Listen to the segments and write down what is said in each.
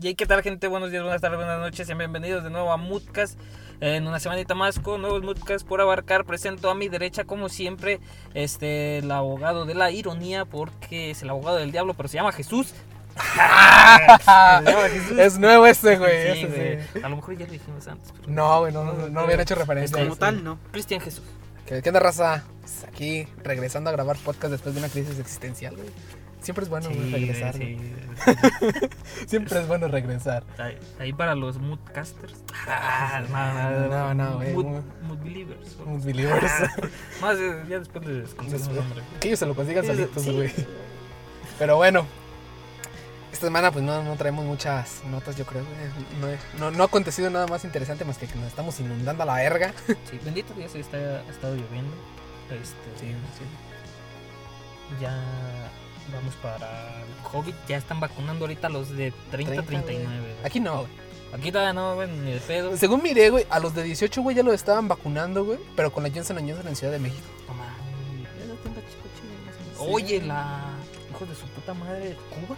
Y qué tal gente, buenos días, buenas tardes, buenas noches, sean bienvenidos de nuevo a Moodcast en una semanita más con nuevos Moodcast por abarcar. Presento a mi derecha como siempre este el abogado de la ironía porque es el abogado del diablo, pero se llama Jesús. Es nuevo este, güey. Sí, ese güey. sí. A lo mejor ya lo dijimos antes. pero- No, güey, no, no, no habían hecho referencia. Como tal, no. Cristian Jesús. ¿Qué, qué onda, raza? Pues aquí regresando a grabar podcast después de una crisis existencial, güey. Siempre es bueno regresar. sí. Siempre es bueno regresar. Ahí, para los moodcasters. Ah, no, No, no, güey. Mood, Mood- mood believers. Mood believers. Más eh, ya después les conseguimos nombre. Que ellos se lo consigan Sí, solitos, sí. güey. Pero bueno. Esta semana pues no, no traemos muchas notas, yo creo. No, no, ha acontecido nada más interesante más que que nos estamos inundando a la verga. Sí, bendito Dios, está, ha estado lloviendo. Este, Sí, Ya vamos para el COVID. Ya están vacunando ahorita los de 30, 30, 39. güey. Aquí no, güey. Aquí todavía no, güey, ni de pedo. Según miré, güey, a los de 18, güey, ya lo estaban vacunando, güey. Pero con la Johnson Johnson en Ciudad de México. Sí. Oye, la. Hijo de su puta madre, Cuba.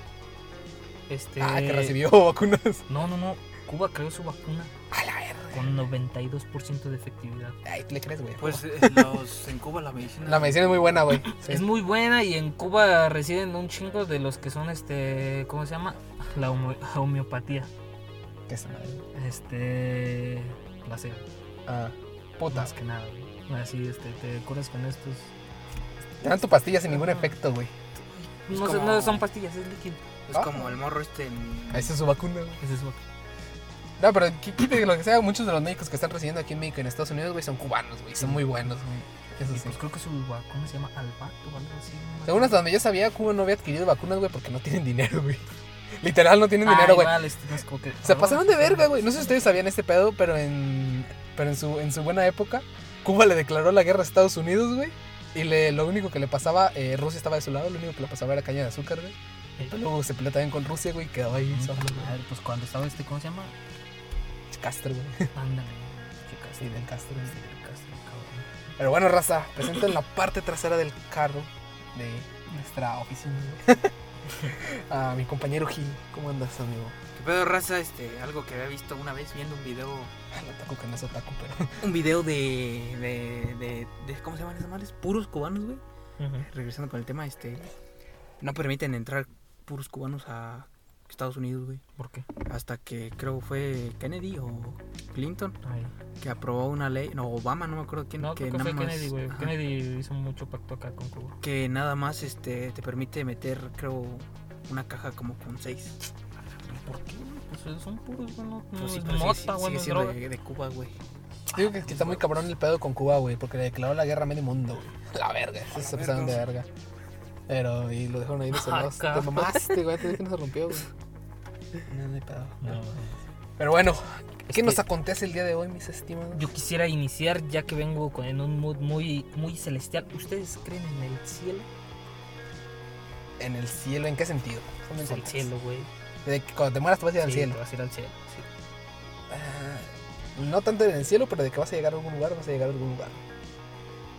Este. Ah, que recibió vacunas. No, no, no. Cuba creó su vacuna A la verga. Con 92% de efectividad. Ay, ¿tú le crees, güey? Pues eh, los, en Cuba la medicina. la medicina es muy buena, güey. Sí. Es muy buena y en Cuba residen un chingo de los que son este. ¿Cómo se llama? La homo- homeopatía. ¿Qué es esa madre? Este. Placebo. Ah, puta. Más que nada, güey. Así, este, te curas con estos. Te dan tu pastilla sin ningún efecto, güey. No, son- como- no son pastillas, es líquido. Es como el morro este en. Esa es su vacuna, güey. Ese es No, pero qui- quite lo que sea, muchos de los médicos que están residiendo aquí en México en Estados Unidos, güey, son cubanos, güey. Son muy buenos, güey. Eso Y sí. pues creo que su vacuna se llama Albato o algo así. ¿no? Según hasta donde yo sabía, Cuba no había adquirido vacunas, güey, porque no tienen dinero, güey. Literal, no tienen Ah, dinero, güey. igual, este, que- Se pasaron de verga, güey. No sé si ustedes sabían este pedo, pero en, pero en, su, en su buena época, Cuba le declaró la guerra a Estados Unidos, güey. Y le, lo único que le pasaba, eh, Rusia estaba de su lado, lo único que le pasaba era caña de azúcar, güey. Luego se peleó también con Rusia, güey, y quedó ahí Mm, solo, güey. A ver, pues cuando estaba este, ¿cómo se llama? Castro, güey. Ándale, chicas. Sí, del Castro, güey. del Castro, cabrón. Pero bueno, raza, presento en la parte trasera del carro de nuestra oficina, güey. A mi compañero Gil. ¿Cómo andas, amigo? ¿Qué pedo raza? Este, algo que había visto una vez viendo un video. No taco que no es otaku, pero. Un video de. de. de, de- ¿Cómo se llaman esas madres? Puros cubanos, güey. Regresando con el tema, este. No permiten entrar puros cubanos a Estados Unidos, güey. ¿Por qué? Hasta que creo fue Kennedy o Clinton Ay. que aprobó una ley. No, Obama, no me acuerdo quién. No, creo que nada fue más- Kennedy, güey. ajá, Kennedy hizo mucho pacto acá con Cuba. Que nada más este, te permite meter, creo, una caja como con seis. ¿Por qué? Pues son puros, güey. No, Pues sí, es pero sigue- mota, sigue güey, no es siendo de, de Cuba, güey. Digo que, que está muy cabrón el pedo con Cuba, güey, porque le declaró la guerra a medio mundo, güey. La verga, eso se pasaron de verga. Pero, y lo dejaron ahí de Ah, celos. Te mamaste, güey, te dije que no se rompió, güey. No, no hay pedo. No, Pero bueno, ¿qué nos que- acontece el día de hoy, mis estimados? Yo quisiera iniciar, ya que vengo con- en un mood muy, muy celestial. ¿Ustedes creen en el cielo? En el cielo, ¿en qué sentido? Ponme en Pues el cielo, güey. De que cuando te mueras te vas a ir al cielo. te vas a ir al cielo. sí. Ah, no tanto en el cielo, pero de que vas a llegar a algún lugar, vas a llegar a algún lugar.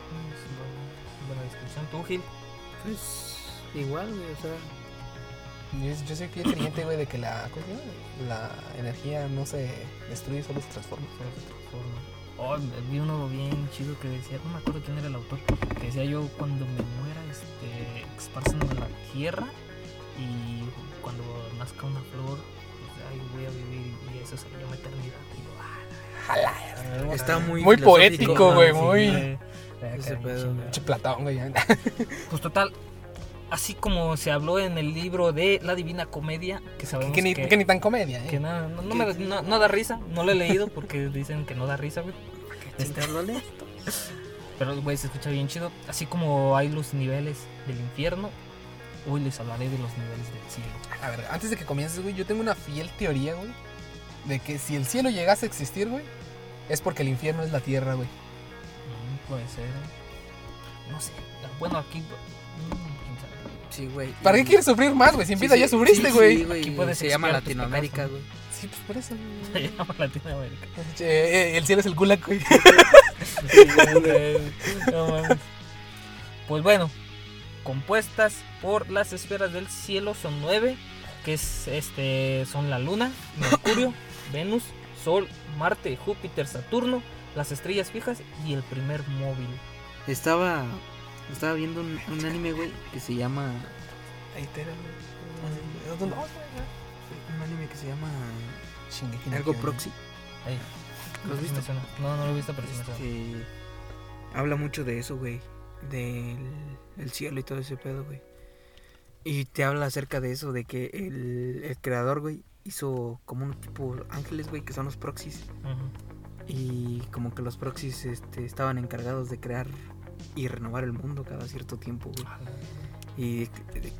Mm, es buena descripción. ¿Tú, Gil? Pues igual, güey, o sea. Yo, yo soy fiel creyente, güey, de que la, la energía no se destruye, solo se transforma. Solo se transforma. Oh, vi uno bien chido que decía, no me acuerdo quién era el autor, que decía yo cuando me muera, este, esparcen en la tierra y cuando nazca una flor, pues ahí voy a vivir y eso se llama eternidad. Y yo, ah, Jala, Está muy. Poético, güey, sí, muy- eh, Ese pedo, Platón, güey. Pues total, así como se habló en el libro de La Divina Comedia, que sabemos que, ni, que, que ni tan comedia, que ¿eh? no, no, no me- no- no da risa, no lo he leído porque dicen que no da risa, güey. Este, Pero, güey, se escucha bien chido. Así como hay los niveles del infierno, hoy les hablaré de los niveles del cielo. A ver, antes de que comiences, güey, yo tengo una fiel teoría, güey, de que si el cielo llegase a existir, güey, es porque el infierno es la tierra, güey. Mm, puede ser. ¿eh? No sé. Bueno, aquí. Sí, güey. ¿Para qué quieres sufrir más, güey? Si en Sí, vida sí, ya sufriste, güey. Sí, güey. Aquí puedes Se llama Latinoamérica, güey. Sí, pues por eso. Se llama Latinoamérica. Eh, eh, el cielo es el gulag, güey. No mames. Pues bueno, compuestas por las esferas del cielo son nueve. que es este son la Luna, Mercurio, Venus, Sol, Marte, Júpiter, Saturno, las estrellas fijas y el primer móvil. Estaba, estaba viendo un, un anime, güey, que se llama... Ahí te era, güey. Un anime que se llama... Shingeki no Algo proxy. Ahí. ¿Lo has visto? No, no lo he visto, pero sí me suena. Este, habla mucho de eso, güey. Del el cielo y todo ese pedo, güey. Y te habla acerca de eso, de que el, el creador, güey, hizo como un tipo ángeles, güey, que son los proxies. Y como que los proxies este, estaban encargados de crear y renovar el mundo cada cierto tiempo, güey. Y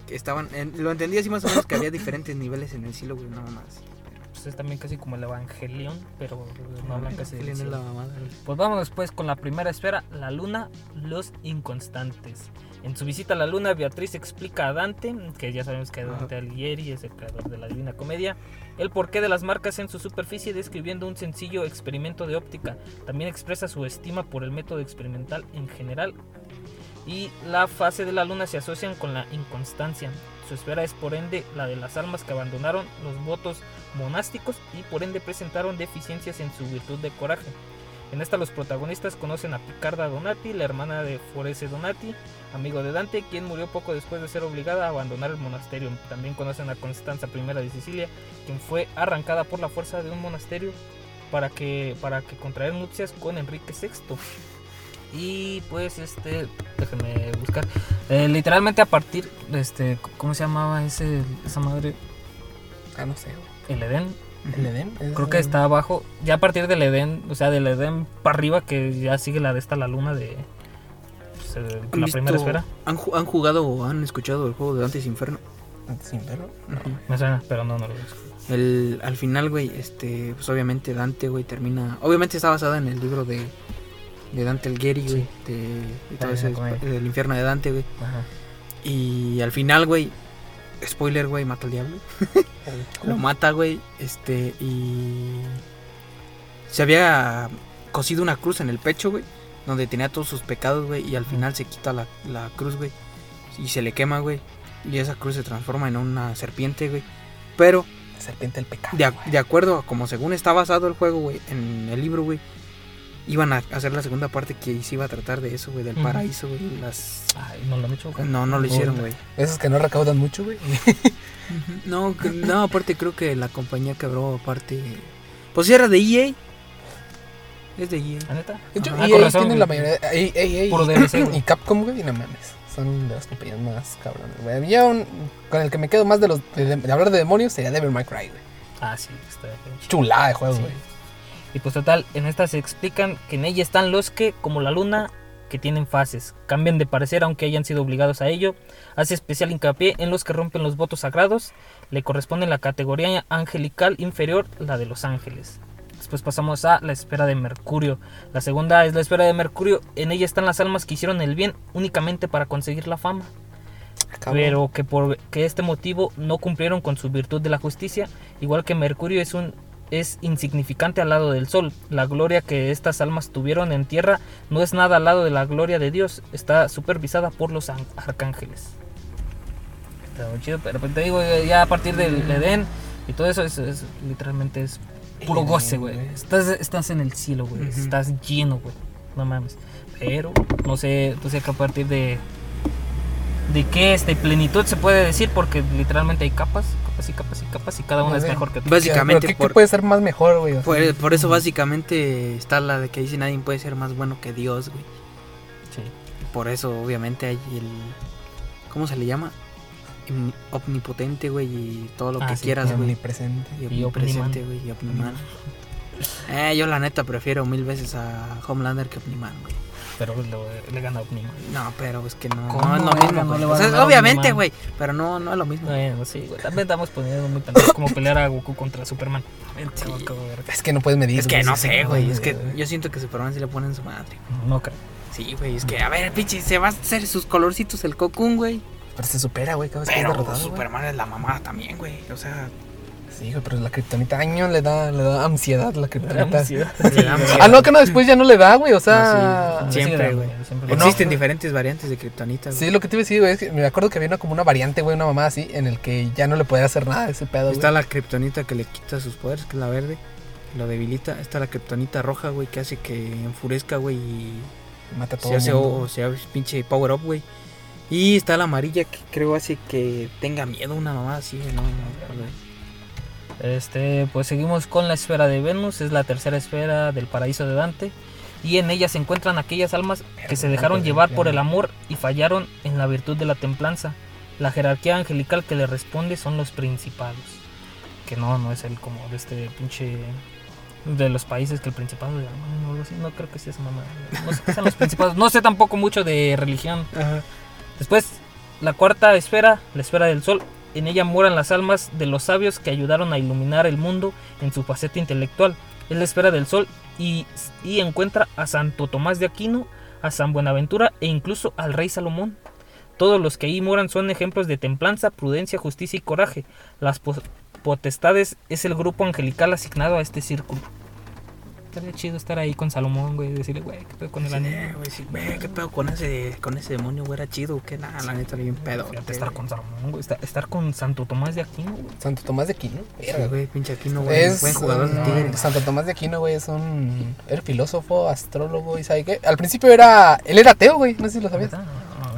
estaban, en- lo entendí así más o menos que había diferentes niveles en el cielo, güey, nada más. Pues es también casi como el Evangelion, pero no hablan casi cielo. la mamada. Pues vámonos pues con la primera esfera, la luna, los inconstantes. En su visita a la luna, Beatriz explica a Dante, que ya sabemos que Dante Alighieri es el creador de la Divina Comedia, el porqué de las marcas en su superficie describiendo un sencillo experimento de óptica. También expresa su estima por el método experimental en general. Y la fase de la luna se asocian con la inconstancia. Su esfera es por ende la de las almas que abandonaron los votos monásticos y por ende presentaron deficiencias en su virtud de coraje. En esta los protagonistas conocen a Picarda Donati, la hermana de Forese Donati, amigo de Dante, quien murió poco después de ser obligada a abandonar el monasterio. También conocen a Constanza I de Sicilia, quien fue arrancada por la fuerza de un monasterio para que, para que contraer nupcias con Enrique VI. Y pues este, déjenme buscar. Eh, literalmente a partir, este, ¿cómo se llamaba ese, esa madre? Ah, no sé. El Edén. ¿El Edén? Es Creo que el- está abajo, ya a partir del Edén, o sea, del Edén para arriba, que ya sigue la de esta, la luna de pues, eh, ¿Han la visto- primera esfera. ¿Han, ju- han jugado o han escuchado el juego de Dante's Inferno? Sin verlo. No. Me suena, pero no, no lo veo. El, al final, güey, este, pues obviamente Dante, güey, termina. Obviamente está basada en el libro de, de Dante Alighieri, güey, de, de todo ese, del infierno de Dante, güey. Ajá. Y al final, güey, spoiler, güey, mata al diablo. Lo mata, güey, este, y. Se había cosido una cruz en el pecho, güey, donde tenía todos sus pecados, güey, y al final se quita la, la cruz, güey, y se le quema, güey, y esa cruz se transforma en una serpiente, güey. Pero La serpiente del pecado. de, a- güey. de acuerdo a como según está basado el juego, güey, en el libro, güey, iban a hacer la segunda parte que se iba a tratar de eso, güey, del paraíso, güey. Las... Ay, no lo han hecho. güey. No, no lo hicieron, güey. Esos que no recaudan mucho, güey. No, no, aparte creo que la compañía quebró, aparte... Pues sí era de EA. Es de EA. ¿La neta? De hecho, Ah, EA razón, tiene güey. la mayoría. EA, EA Puro y, DLC, güey. y Capcom, güey, y no mames. Son de las compañías más cabrones, güey. Ya un- con el que me quedo más de los de, de hablar de demonios sería Devil May Cry, güey. Ah, sí, está pinche. Chulada de juego, Sí. güey. Y pues total, en esta se explican que en ella están los que, como la luna, que tienen fases, cambian de parecer aunque hayan sido obligados a ello, hace especial hincapié en los que rompen los votos sagrados, le corresponde la categoría angelical inferior, la de los ángeles. Después pasamos a la esfera de Mercurio. La segunda es la esfera de Mercurio. En ella están las almas que hicieron el bien únicamente para conseguir la fama pero que por que este motivo no cumplieron con su virtud de la justicia, igual que Mercurio es un es insignificante al lado del sol. La gloria que estas almas tuvieron en tierra no es nada al lado de la gloria de Dios, está supervisada por los arcángeles. Está muy chido, pero pues te digo, ya a partir del Edén y todo eso es, es- literalmente es puro goce, güey. Estás, estás en el cielo, güey. Ujú. Estás lleno, güey. No mames. Pero no sé, no sé que a partir de de qué este plenitud se puede decir porque literalmente hay capas, capas y capas y capas y cada una es mejor que otra. Básicamente, ¿Pero ¿qué, por, qué puede ser más mejor, güey? Por, por eso básicamente está la de que dice nadie puede ser más bueno que Dios, güey. Sí. Por eso obviamente hay el... ¿Cómo se le llama? Omni- Omnipotente, güey, y todo lo Ah, que sí, quieras, güey. omnipresente. Y Y omnipresente, güey, y Omniman. Eh, yo la neta prefiero mil veces a Homelander que Omniman, güey. Pero lo- le gana Omniman. No, pero es que no, ¿Cómo, no es lo mismo, no le va O a sea, a obviamente, güey, pero no, no es lo mismo. Bueno, sí, güey. También estamos poniendo muy pendejos como pelear a Goku contra Superman. Sí. Es que no puedes medir. Es que no sé, güey. Es que yo siento que Superman sí le ponen su madre. No creo. Sí, güey, es que, a ver, pinche, se va a hacer sus colorcitos el Cocoon, güey. Pero se supera, güey, cada vez que es Pero derrotado. güey. Superman es la mamada también, güey. O sea, Sí, pero la kriptonita año le da, le da ansiedad la. Ansiedad. Ansiedad. Ah, no, que no, después ya no le da, güey, o sea... No, Sí, Siempre, güey. siempre. no, Existen diferentes variantes de kriptonita, güey. Sí, lo que te iba a decir, güey, es que me acuerdo que había una, como una variante, güey, una mamá así, en el que ya no le podía hacer nada a ese pedo, güey. Está la kriptonita que le quita sus poderes, que es la verde. Lo debilita. Está la kriptonita roja, güey, que hace que enfurezca, güey, y Mata a todo se hace, mundo. o, se hace pinche power up, güey. Y está la amarilla que creo hace que tenga miedo una mamá así, güey, no, no, güey. Este, pues seguimos con la esfera de Venus, es la tercera esfera del paraíso de Dante. Y en ella se encuentran aquellas almas que se dejaron llevar por el amor y fallaron en la virtud de la templanza. La jerarquía angelical que le responde son los principados. Que no, no es el como de este pinche. De los países que el principado de. No creo que sea esa mamá. No sé qué los principados. No sé tampoco mucho de religión. Ajá. Después, la cuarta esfera, la esfera del sol. En ella moran las almas de los sabios que ayudaron a iluminar el mundo en su faceta intelectual. Es la esfera del sol y, y encuentra a Santo Tomás de Aquino, a San Buenaventura e incluso al rey Salomón. Todos los que ahí moran son ejemplos de templanza, prudencia, justicia y coraje. Las po- potestades es el grupo angelical asignado a este círculo. Estaría chido estar ahí con Salomón, güey, y decirle, güey, ¿qué pedo con el Sí, anillo? güey, sí, güey, qué pedo con ese, con ese demonio, güey, era chido, que nada, la neta, era bien pedo. Fíjate, estar con Salomón, güey, estar, estar con Santo Tomás de Aquino, güey. Santo Tomás de Aquino. Sí, güey, pinche Aquino, güey, Es buen jugador no. Santo Tomás de Aquino, güey, es un era filósofo, astrólogo y sabe qué. Al principio era él era ateo, güey, no sé si lo sabías.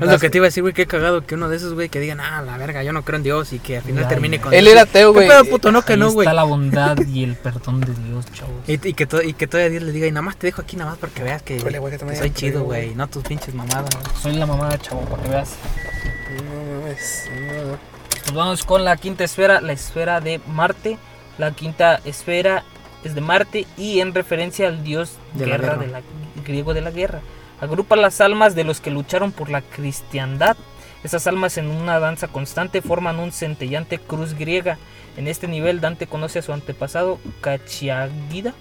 Es lo que te iba a decir, güey, qué cagado que uno de esos, güey, que digan, ah, la verga, yo no creo en Dios y que al final Ya, termine ya. con Él Dios. era ateo, ¿Qué güey. pedo, puto? No, que Ahí no, güey. está la bondad y el perdón de Dios, chavos. Y, y que to- y que todavía Dios le diga, y nada más te dejo aquí nada más porque veas que, güey, que soy chido, güey, no tus pinches mamadas. Soy la mamá de chavo, para que veas. No mames, no. Pues vamos con la quinta esfera, la esfera de Marte. La quinta esfera es de Marte y en referencia al dios De la guerra, guerra. de la, griego de la guerra. Agrupa las almas de los que lucharon por la cristiandad. Esas almas en una danza constante forman un centellante cruz griega. En este nivel Dante conoce a su antepasado Cachiaguida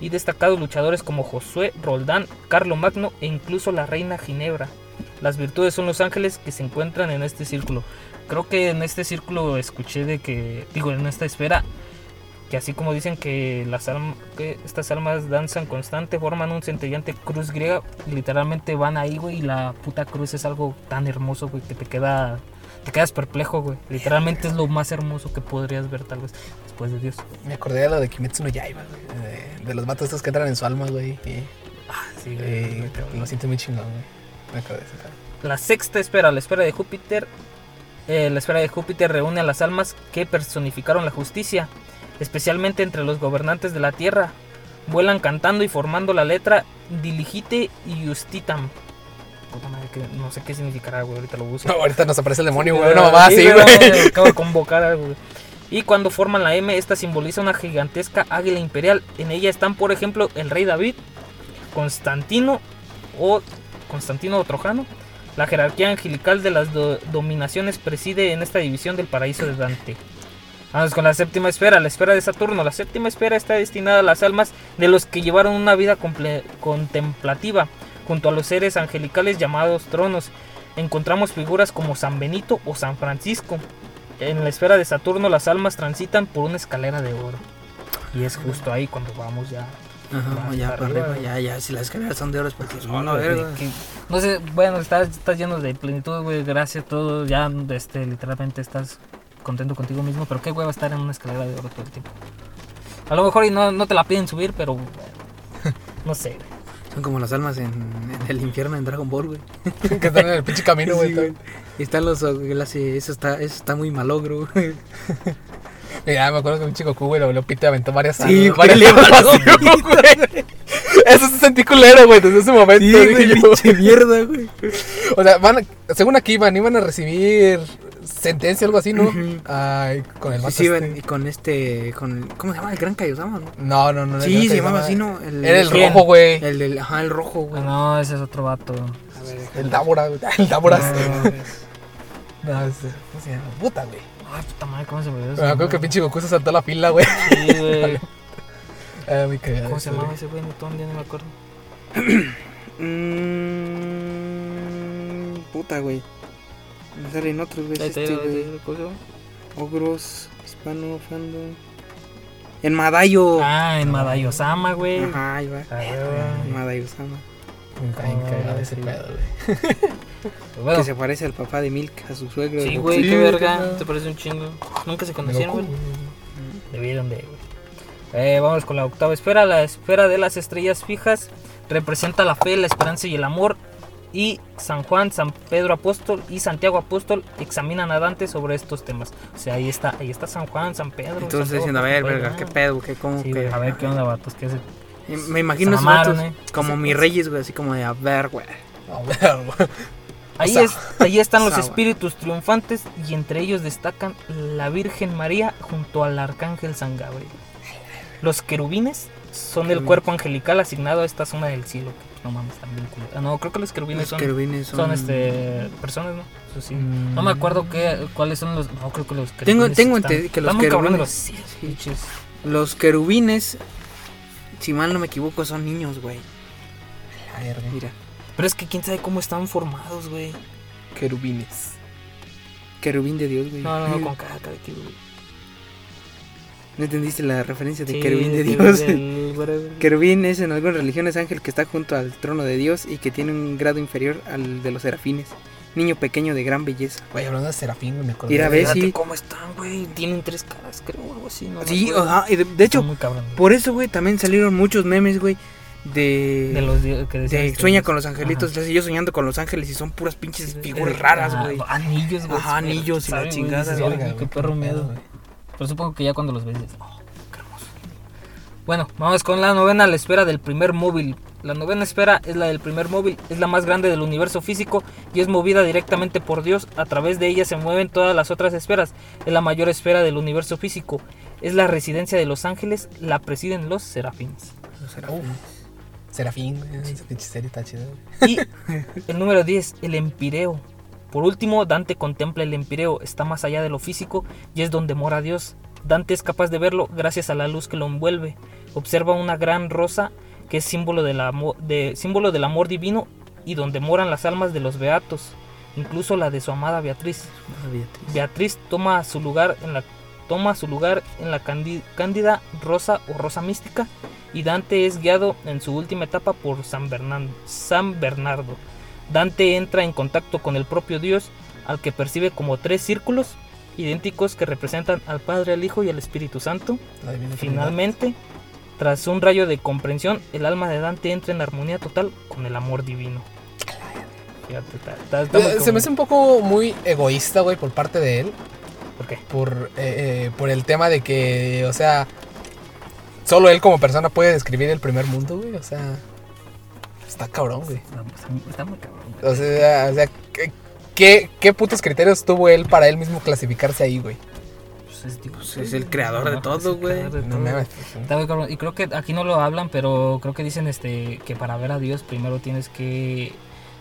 y destacados luchadores como Josué, Roldán, Carlo Magno e incluso la reina Ginebra. Las virtudes son los ángeles que se encuentran en este círculo. Creo que en este círculo escuché de que, digo, en esta esfera, que así como dicen que las que estas almas danzan constante, forman un centellante cruz griega, literalmente van ahí, güey, y la puta cruz es algo tan hermoso, güey, que te queda te quedas perplejo, güey. Literalmente es lo más hermoso que podrías ver tal vez después de Dios. Me acordé de lo de Kimetsu no Yaiba, güey. De, de los vatos estos que entran en su alma, güey. Y, Ah, sí, y lo siento muy chingón, güey. Me acordé de. La sexta esfera, la esfera de Júpiter. eh, la esfera de Júpiter reúne a las almas que personificaron la justicia, especialmente entre los gobernantes de la tierra. Vuelan cantando y formando la letra Diligite y Justitam. Puta madre, que no sé qué significará, güey. Ahorita lo busco. No, ahorita nos aparece el demonio, güey. Una mamá así, güey. Acabo de convocar algo, güey. Y cuando forman la M, esta simboliza una gigantesca águila imperial. En ella están, por ejemplo, el rey David, Constantino o Constantino o Trojano. La jerarquía angelical de las do- dominaciones preside en esta división del paraíso de Dante. Vamos con la séptima esfera, la esfera de Saturno. La séptima esfera está destinada a las almas de los que llevaron una vida contemplativa, junto a los seres angelicales llamados tronos. Encontramos figuras como San Benito o San Francisco. En la esfera de Saturno las almas transitan por una escalera de oro. Y es justo ahí cuando vamos ya. Ajá, ya, para arriba, ya, ya, si las escaleras son de oro es porque son que- no sé, bueno, estás, estás lleno de plenitud, güey, gracias a todo. Ya, este, literalmente estás contento contigo mismo. Pero qué hueva estar en una escalera de oro todo el tiempo. A lo mejor y no, no te la piden subir, pero. bueno, no sé, güey. Son como las almas en, en el infierno en Dragon Ball, güey. que están en el pinche camino, güey. Sí. Y están los eso está, eso está muy malogro, güey. Ya me acuerdo que un chico Q, güey, lo, lo pite aventó varias Sí, varias güey. Eso se sentí culero, güey, desde ese momento. Sí, güey, yo. mierda, güey. O sea, van, a- según aquí iban, iban a recibir sentencia o algo así, ¿no? Ujú. Ay, con el Sí, vato sí, este. y con este, con, ¿cómo se llama? El Gran Kaiosama, ¿no? No, no, no. no, Sí, no, se llamaba así, ¿no? El, Era el rojo, güey. El del, ajá, el rojo, güey. Ah, no, ese es otro vato. A ver, El Dábora, güey. El Dábora. No, No, ese, ¿cómo se llama? Puta, güey. Ay, puta madre, ¿cómo se me olvidó? Me acuerdo que pinche Goku se saltó la fila, güey. Sí, güey. Ah, muy cagado. ¿Cómo se eso, llamaba güey. ese güey? Newton, ya no me acuerdo. Mm, puta, güey. Me salen otros, güey. Este, güey. Ogros, hispano, fandom. En Madayo. Ah, en Madayosama, güey. Ajá, ahí va. Ah, En Oh, cagado ese sí. pedo, güey. Bueno, Que se parece al papá de Milk, a su suegro. sí, güey, Sí, qué verga. Te parece un chingo. Nunca se conocieron, güey. Debieron de, güey. Eh, vamos con la octava esfera. La esfera de las estrellas fijas representa la fe, la esperanza y el amor. Y San Juan, San Pedro Apóstol y Santiago Apóstol examinan a Dante sobre estos temas. O sea, ahí está, ahí está San Juan, San Pedro. Entonces diciendo, a ver, verga, qué pedo, qué cómo Sí, que. a ver qué onda, vatos, qué hace. Me imagino Se esos mamaron, vatos eh. como mis pues. reyes, güey, así como de, a ver, güey. A ver, güey. Ahí, sea, es, ahí están los sea, espíritus triunfantes y entre ellos destacan la Virgen María junto al Arcángel San Gabriel. Los querubines son el cuerpo angelical asignado a esta zona del cielo. No mames, también. Ah, no, creo que los querubines Los son, querubines son. son este, personas, ¿no? Eso sí. Mm. No me acuerdo qué, cuáles son los. No, creo que los Tengo- querubines. tengo están- entendido que los cabrones los querubines- sí. Los querubines, si mal no me equivoco, son niños, güey. A ver, güey. Mira, Pero es que quién sabe cómo están formados, güey. Querubines. querubín de Dios, güey. No, no, no, con caca de querubín. ¿No entendiste la referencia de Sí, querubín de Dios? del-. Querubín es en algunas religiones ángel que está junto al trono de Dios y que tiene un grado inferior al de los serafines. Niño pequeño de gran belleza. Güey, hablando de Serafín, güey, me acuerdo. Mira, de- ve, cómo están, güey. Tienen tres caras, creo, o algo así. No Sí, ajá, y de, de hecho, muy por eso, güey, también salieron muchos memes, güey, de... de los que de este, sueña con los angelitos, Ajá. yo soñando con los ángeles y son puras pinches Sí, figuras eh, raras, güey. Anillos, güey. Ajá, anillos y la chingada, Dices, güey. "Ay, Verga, Qué perro miedo. güey. Pero supongo que ya cuando los ves oh. Bueno, vamos con la novena, la esfera del primer móvil. La novena esfera es la del primer móvil, es la más grande del universo físico y es movida directamente por Dios. A través de ella se mueven todas las otras esferas. Es la mayor esfera del universo físico. Es la residencia de los ángeles, la presiden los serafines. Los serafines. Serafín, güey. Esa pinche serie está. Y el número 10, el empireo. Por último, Dante contempla el empireo, está más allá de lo físico y es donde mora Dios. Dante es capaz de verlo gracias a la luz que lo envuelve. Observa una gran rosa que es símbolo del, amor, de, símbolo del amor divino y donde moran las almas de los beatos, incluso la de su amada Beatriz. Ah, Beatriz. Beatriz toma su lugar en la toma su lugar en la cándi- cándida rosa o rosa mística y Dante es guiado en su última etapa por San Bernardo. San Bernardo. Dante entra en contacto con el propio Dios al que percibe como tres círculos idénticos que representan al Padre, al Hijo y al Espíritu Santo. Trinidad. Tras un rayo de comprensión, el alma de Dante entra en armonía total con el amor divino. Fíjate, está- está- está muy Eh, Se me hace un poco muy egoísta, güey, por parte de él. ¿Por qué? Por, eh, eh, por el tema de que, o sea, solo él como persona puede describir el primer mundo, güey. O sea, está cabrón, güey. Está, está- está muy cabrón. güey. O sea, o sea ¿qué, qué, qué putos criterios tuvo él para él mismo clasificarse ahí, güey? Pues es, Pues es el creador de todo, es el güey. No cabrón. Y creo que aquí no lo hablan, pero creo que dicen este que para ver a Dios primero tienes que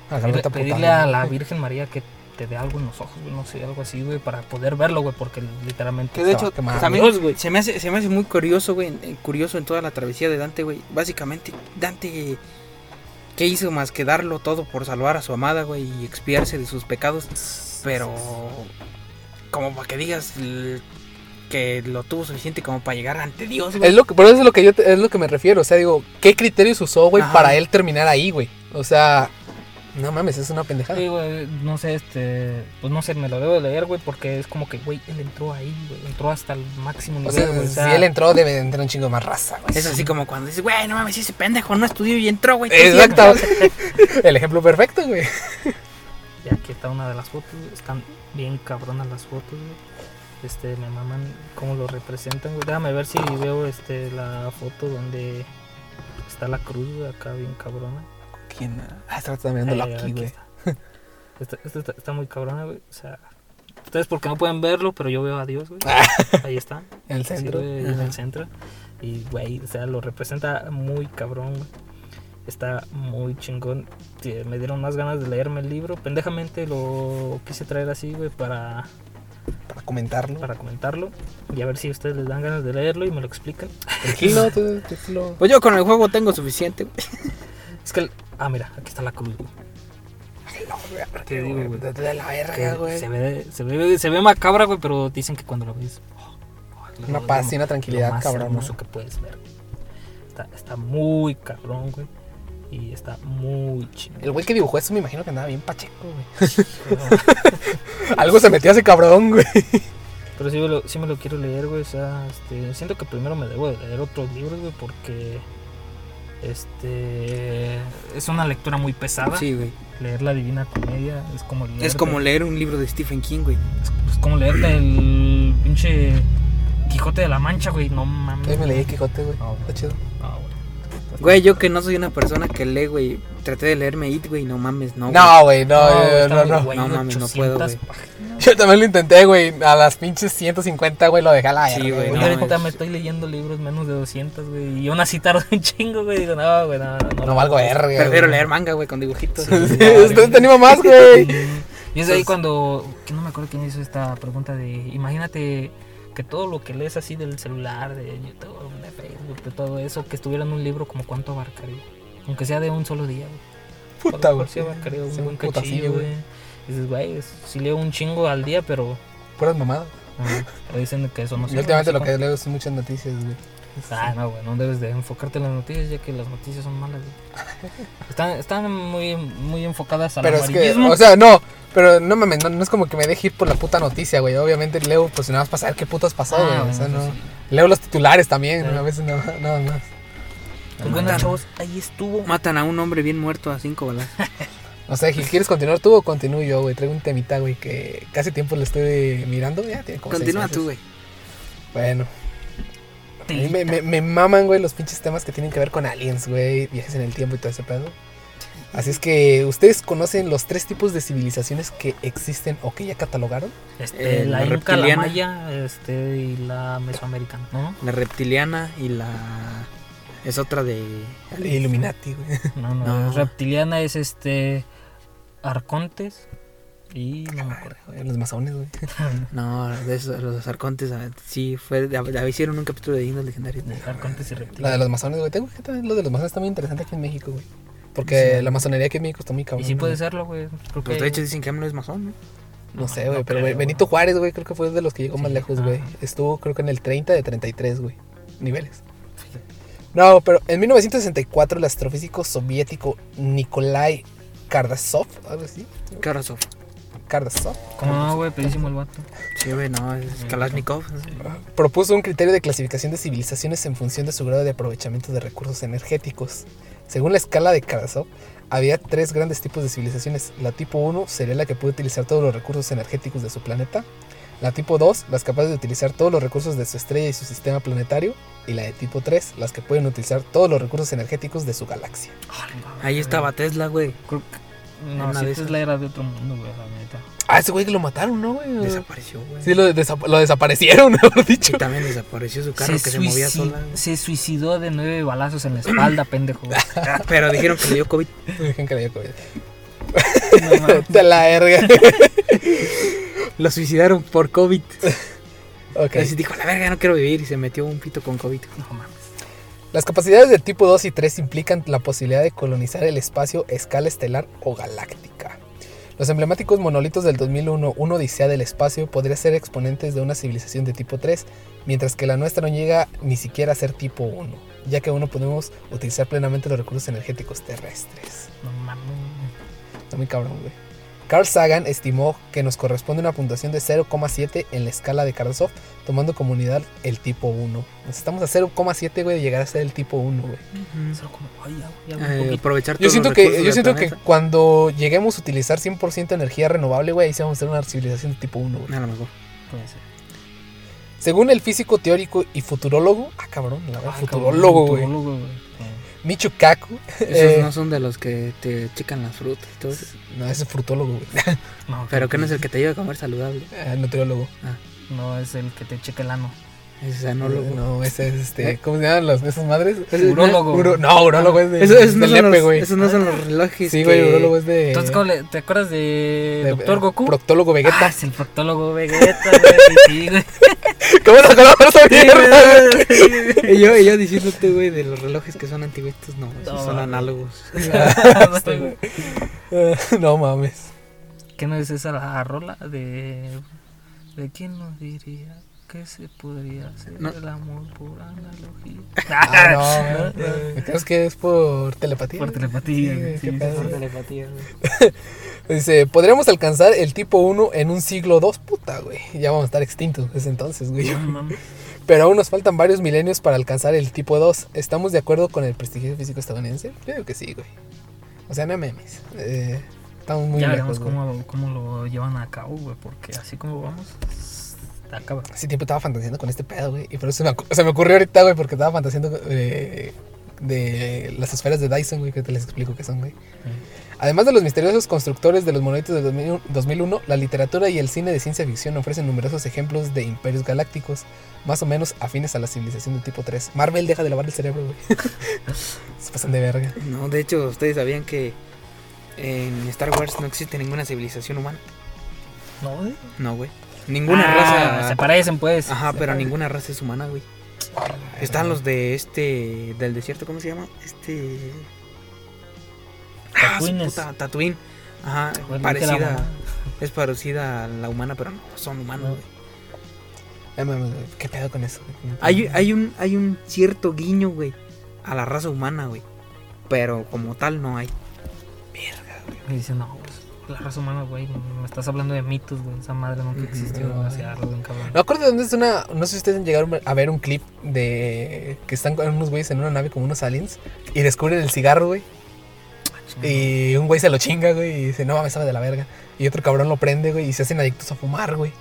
Agarrarte a pedirle a la. Virgen María que te dé algo en los ojos, güey, no sé, algo así, güey, para poder verlo, güey, porque literalmente Que de hecho, güey. se me hace, se me hace muy curioso, güey, curioso en toda la travesía de Dante, güey. Básicamente, Dante, ¿qué hizo más que darlo todo por salvar a su amada, güey, y expiarse de sus pecados? Pero, como para que digas que lo tuvo suficiente como para llegar ante Dios, güey. Es lo que, por eso es lo que yo te- es lo que me refiero. O sea, digo, ¿qué criterios usó, güey, Ajá. para él terminar ahí, güey? O sea, no mames, es una pendejada. Sí, güey, no sé, este, pues no sé, me lo debo de leer, güey, porque es como que, güey, él entró ahí, güey, entró hasta el máximo O nivel, sea, güey, o si sea, él entró, debe de entrar un chingo más raza, güey. Es así como cuando dices, güey, no mames, ese pendejo no estudió y entró, güey. ¿qué Exacto. hacía?" El ejemplo perfecto, güey. Y aquí está una de las fotos, están bien cabronas las fotos, güey. Este, me maman cómo lo representan, güey. Déjame ver si veo este la foto donde está la cruz, güey, acá bien cabrona. ¿Quién? Ah, está también viendo Ahí, aquí, güey. está. Está, está muy cabrona, güey. O sea, ustedes porque no pueden verlo, pero yo veo a Dios, güey. Ahí está. En el Sí, centro. güey, en el centro. Y, güey, o sea, lo representa muy cabrón, güey. Está muy chingón. Me dieron más ganas de leerme el libro. Pendejamente lo quise traer así, güey, para, Para comentarlo. para comentarlo. Y a ver si a ustedes les dan ganas de leerlo y me lo explican. Tranquilo, tú- tranquilo. Pues yo con el juego tengo suficiente, güey. Es que, el- ah, mira, aquí está la cruz, güey. Te digo, güey. De, de la verga, güey. Se ve, se, ve, se ve macabra, güey, pero dicen que cuando lo ves. oh, oh, Una Lo- paz lo- y una lo tranquilidad, más cabrón. hermoso ¿no? que puedes ver. Está, está muy cabrón, güey. Y está muy chingón. El güey que dibujó eso me imagino que andaba bien pacheco, güey. Algo se metió a ese cabrón, güey. Pero sí me, lo, sí me lo quiero leer, güey. O sea, este, siento que primero me debo de leer otros libros, güey, porque este es una lectura muy pesada. Sí, güey. Leer la Divina Comedia es como Es leerte- como leer un libro de Stephen King, güey. es como leerte el pinche Quijote de la Mancha, güey. No mames. Me leí Quijote, güey. No, güey. Está chido. No, güey. Güey, yo que no soy una persona que lee, güey. Traté de leerme It, güey. No mames, no. güey. No, güey, no, no, no, no. güey, No mames, no 800 puedo, güey. Yo también lo intenté, güey. A las pinches 150, güey, lo dejé a la Sí, güey, no, ahorita es- me estoy leyendo libros menos de 200, güey. Y aún así tardo un chingo, güey. Digo, no, güey, no, no. No valgo verga. Prefiero leer manga, güey, con dibujitos. Sí. Usted te anima más, güey. Y es ahí cuando, que no me acuerdo quién hizo esta pregunta de, imagínate que todo lo que lees así del celular, de YouTube, de Facebook, de todo eso, que estuviera en un libro, como cuánto abarcaría. Aunque sea de un solo día, güey. Puta, güey. sí abarcaría un Sí, buen cachillo, güey. Dices, güey, si leo un chingo al día, pero... Puras mamadas. pero dicen que eso no Y sirve, últimamente lo que leo es muchas noticias, güey. Ah, no, güey, no debes de enfocarte en las noticias, ya que las noticias son malas, güey. Están, están muy, muy enfocadas al Pero es que, o sea, no, pero no mames, no, no es como que me deje ir por la puta noticia, güey. Obviamente leo, pues nada más para saber qué putas pasó, Ah, güey. o sea, no. sí. Leo los titulares también, Sí. a veces no, nada más. Pues bueno, chavos, ahí estuvo. Matan a un hombre bien muerto a cinco balas. No sé, Gil, ¿quieres continuar tú o continúo yo, güey? Traigo un temita, güey, que casi tiempo le estoy mirando. Ya tiene como seis Continúa meses. tú, güey. Bueno. A mí me, me, me maman, güey, los pinches temas que tienen que ver con aliens, güey, viajes en el tiempo y todo ese pedo. Así es que, ¿ustedes conocen los tres tipos de civilizaciones que existen o que ya catalogaron? Este, Eh, la, la inca, la reptiliana. maya este, y la mesoamericana, ¿no? La reptiliana y la. Es otra de. Illuminati, güey. No, no, No. reptiliana es este Arcontes y no me acuerdo. Los masones, güey. No, de esos, los arcontes. ah, Sí, fue. de- de- hicieron un capítulo de Dignos Legendarios. Arcontes y La de los masones, güey. Tengo que también lo de los masones está muy interesante aquí en México, güey. Porque Sí. la masonería aquí en México está muy Y cabrón. sí puede güey. serlo, güey. Creo que Pues de hecho dicen que AMLO es masón, ¿no? No sé, güey, pero creo, güey, Benito Juárez, güey, creo que fue de los que llegó más lejos, ah. güey. Estuvo, creo que en el 30 de 33, güey. Niveles. No, pero en 1964 el astrofísico soviético Nikolai Kardasov, algo así. Kardasov, Como no, güey, pedísimo el vato. Sí, güey, no, es Kalashnikov. propuso un criterio de clasificación de civilizaciones en función de su grado de aprovechamiento de recursos energéticos. Según la escala de Kardasov, había tres grandes tipos de civilizaciones. La tipo 1 sería la que puede utilizar todos los recursos energéticos de su planeta. La tipo 2, las capaces de utilizar todos los recursos de su estrella y su sistema planetario. Y la de tipo 3, las que pueden utilizar todos los recursos energéticos de su galaxia. Ahí estaba Tesla, güey. No, sí, de Tesla era de otro mundo, güey, la neta. Ah, ese güey que lo mataron, ¿no, güey? Desapareció, güey. Sí, lo, desa- lo desaparecieron, mejor dicho. Y también desapareció su carro que se movía sola. güey. se suicidó de nueve balazos en la espalda, pendejo. güey. Pero dijeron que le dio COVID. Dejen que le dio COVID. No la verga. Lo suicidaron por COVID. ok. Así dijo, la verga, no quiero vivir. Y se metió un pito con COVID. No mames. Las capacidades de tipo 2 y 3 implican la posibilidad de colonizar el espacio a escala estelar o galáctica. Los emblemáticos monolitos del 2001, una odisea del espacio, podrían ser exponentes de una civilización de tipo 3, mientras que la nuestra no llega ni siquiera a ser tipo 1, ya que aún no podemos utilizar plenamente los recursos energéticos terrestres. No mames. Está muy cabrón, güey. Carl Sagan estimó que nos corresponde una puntuación de 0,7 en la escala de Kardashev, tomando como unidad el tipo 1. Nos estamos a 0,7, güey, de llegar a ser el tipo 1, güey. Solo como, ay, ya, ya, un Eh, poquito. aprovechar Yo siento que, yo siento que cuando lleguemos a utilizar 100% energía renovable, güey, ahí sí vamos a ser una civilización de tipo 1, güey. A lo mejor. Puede ser. Según el físico teórico y futurólogo, ah, cabrón, la verdad, Ah, futurólogo, güey. Futurólogo, güey. Michio Kaku. Esos eh, no son de los que te checan las frutas y todo eso. no, ese es frutólogo, güey. No, Pero que no es el que te lleva a comer saludable. Ah, nutriólogo. No, es el que te checa el ano. Ese es anólogo. No, ese es este. ¿Eh? ¿Cómo se llaman los, esas madres? Urólogo. Uro- no, urólogo es de. Eso, esos, no los, güey. esos no son los relojes. Sí, que- güey, urólogo es de. Entonces, ¿cómo le- ¿te acuerdas de, de- Doctor Goku? Proctólogo Vegeta. Ah, es el proctólogo Vegeta, güey. Sí, güey. ¿Cómo esa mierda? güey. Y yo, y yo diciéndote, güey, de los relojes que son antiguos, no, esos son análogos. Sí, güey. no mames. ¿Qué no es esa la rola de... ¿De quién nos diría? Que se podría hacer No. el amor por analogía. Ah, no, güey. ¿Crees que es por telepatía? Por telepatía, Sí, güey, qué sí, sí. Por telepatía, güey. Dice, podríamos alcanzar el tipo 1 en un siglo 2, puta, güey. Ya vamos a estar extintos desde entonces, güey. No mames. Pero aún nos faltan varios milenios para alcanzar el tipo 2. ¿Estamos de acuerdo con el prestigio físico estadounidense? Yo digo que sí, güey. O sea, no memes. Eh, estamos muy ya lejos, veremos cómo, cómo lo llevan a cabo, güey, porque así como vamos, está cabrón. Hace tiempo estaba fantaseando con este pedo, güey. Y por eso se me, acu- se me ocurrió ahorita, güey, porque estaba fantaseando eh, de las esferas de Dyson, güey, que te les explico qué son, güey. Además de los misteriosos constructores de los monolitos de 2001, 2001, la literatura y el cine de ciencia ficción ofrecen numerosos ejemplos de imperios galácticos, más o menos afines a la civilización de tipo 3. Marvel deja de lavar el cerebro, güey. Se pasan de verga. No, de hecho, ustedes sabían que en Star Wars no existe ninguna civilización humana. No, güey. No, güey. Ninguna Ah, raza. Se parecen, pues. Ajá, pero parecen. ninguna raza es humana, güey. Están los de este. del desierto, ¿cómo se llama? Este. Ah, Tatooines. puta, Tatooine. Ajá, la parecida. Es parecida a la humana, pero no son humanos, No. güey. Güey, ¿Qué pedo con eso? güey? Hay, hay, un, hay un cierto guiño, güey, a la raza humana, güey. Pero como tal no hay. Y dice, no, pues, la raza humana, güey, me estás hablando de mitos, güey, esa madre nunca existió, No, bien cabrón. No acuerdo de dónde es una. No sé si ustedes llegaron a ver un clip de. que están con unos güeyes en una nave como unos aliens y descubren el cigarro, güey. Y un güey se lo chinga, güey, y dice, no mames, sabe de la verga. Y otro cabrón lo prende, güey, y se hacen adictos a fumar, güey.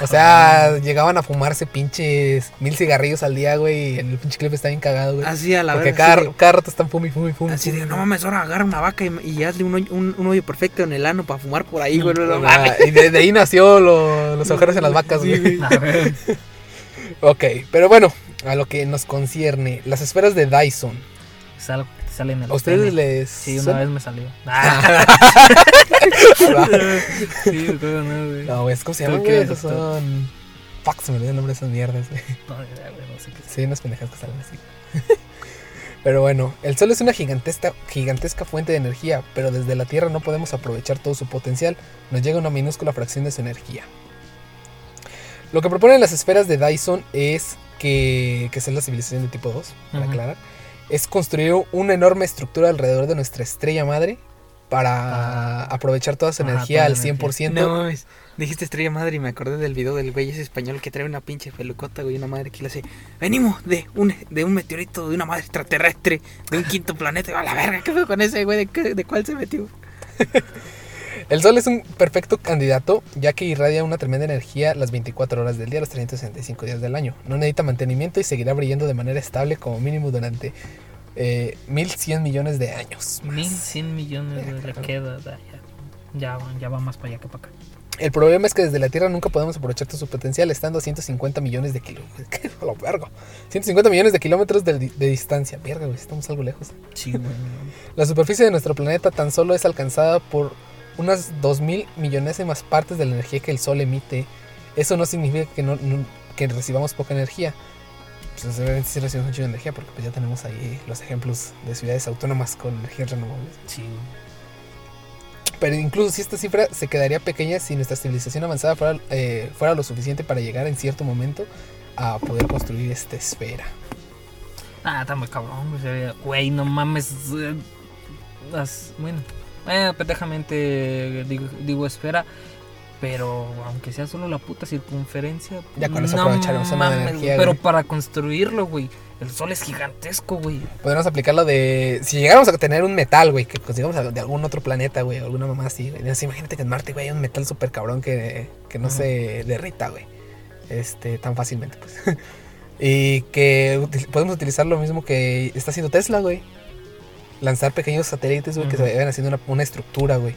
O sea, llegaban a fumarse pinches mil cigarrillos al día, güey, y en el pinche clip está bien cagado, güey. Así a la Porque verga, cada, de- cada rato están fumi, fumi, fumi. Así de, no mames, ahora agarra una vaca y, y hazle un, hoyo- un, un hoyo perfecto en el ano para fumar por ahí, güey. no, no Ah, mames. y de, de ahí nació lo- los agujeros en las vacas, Sí, güey. A ver, Ok, pero bueno, a lo que nos concierne, las esferas de Dyson. es algo te en el ¿A ustedes pene. les Sí, una vez me salió. Ah, sí, creo no, güey. No, güey, ¿cómo se güey? era Esos doctor. son... Fuck, se me olvidó el nombre de esas mierdas, güey. No, güey, no sé qué es. Sí, unas pendejas que salen así. Pero bueno, el Sol es una gigantesca, gigantesca fuente de energía, pero desde la Tierra no podemos aprovechar todo su potencial, nos llega una minúscula fracción de su energía. Lo que proponen las esferas de Dyson es que, que es la civilización de tipo 2, para Ujú. aclarar, es construir una enorme estructura alrededor de nuestra estrella madre para Ah. aprovechar toda su Ah, energía toda al la energía. 100%. No mames. Dijiste estrella madre y me acordé del video del güey ese español que trae una pinche pelucota, güey, una madre que le hace. Venimos de un, de un meteorito, de una madre extraterrestre, de un quinto planeta. A la verga, ¿qué fue con ese güey? ¿De, de cuál se metió? El Sol es un perfecto candidato ya que irradia una tremenda energía las 24 horas del día, los 365 días del año. No necesita mantenimiento y seguirá brillando de manera estable como mínimo durante eh, 1100 millones de años. más. 1100 millones de le queda. da, Ya, ya, ya va más para allá que para acá. El problema es que desde la Tierra nunca podemos aprovechar todo su potencial estando a 150 millones de kilómetros. La verga. 150 millones de kilómetros de, de distancia. Verga, güey, estamos algo lejos. Sí, güey. La superficie de nuestro planeta tan solo es alcanzada por unas 2.000 millonésimas partes de la energía que el Sol emite. Eso no significa que, no, no- que recibamos poca energía. Pues obviamente sí recibimos mucha energía porque pues ya tenemos ahí los ejemplos de ciudades autónomas con energías renovables. Sí. Pero incluso si esta cifra se quedaría pequeña si nuestra civilización avanzada fuera, eh, fuera lo suficiente para llegar en cierto momento a poder construir esta esfera. Ah, está muy cabrón, güey. no mames. eh, las- bueno, eh, pendejamente digo, digo espera. Pero aunque sea solo la puta circunferencia. Ya con eso aprovecharemos una mames, energía, Pero güey. para construirlo, güey. El sol es gigantesco, güey. Podríamos aplicar lo de. Si llegáramos a tener un metal, güey, que consigamos de algún otro planeta, güey, alguna mamá así, güey. Imagínate que en Marte, güey, hay un metal súper cabrón que, que no se derrita, güey. Este, tan fácilmente, pues. y que podemos utilizar lo mismo que está haciendo Tesla, güey. Lanzar pequeños satélites, güey, que se vayan haciendo una, una estructura, güey,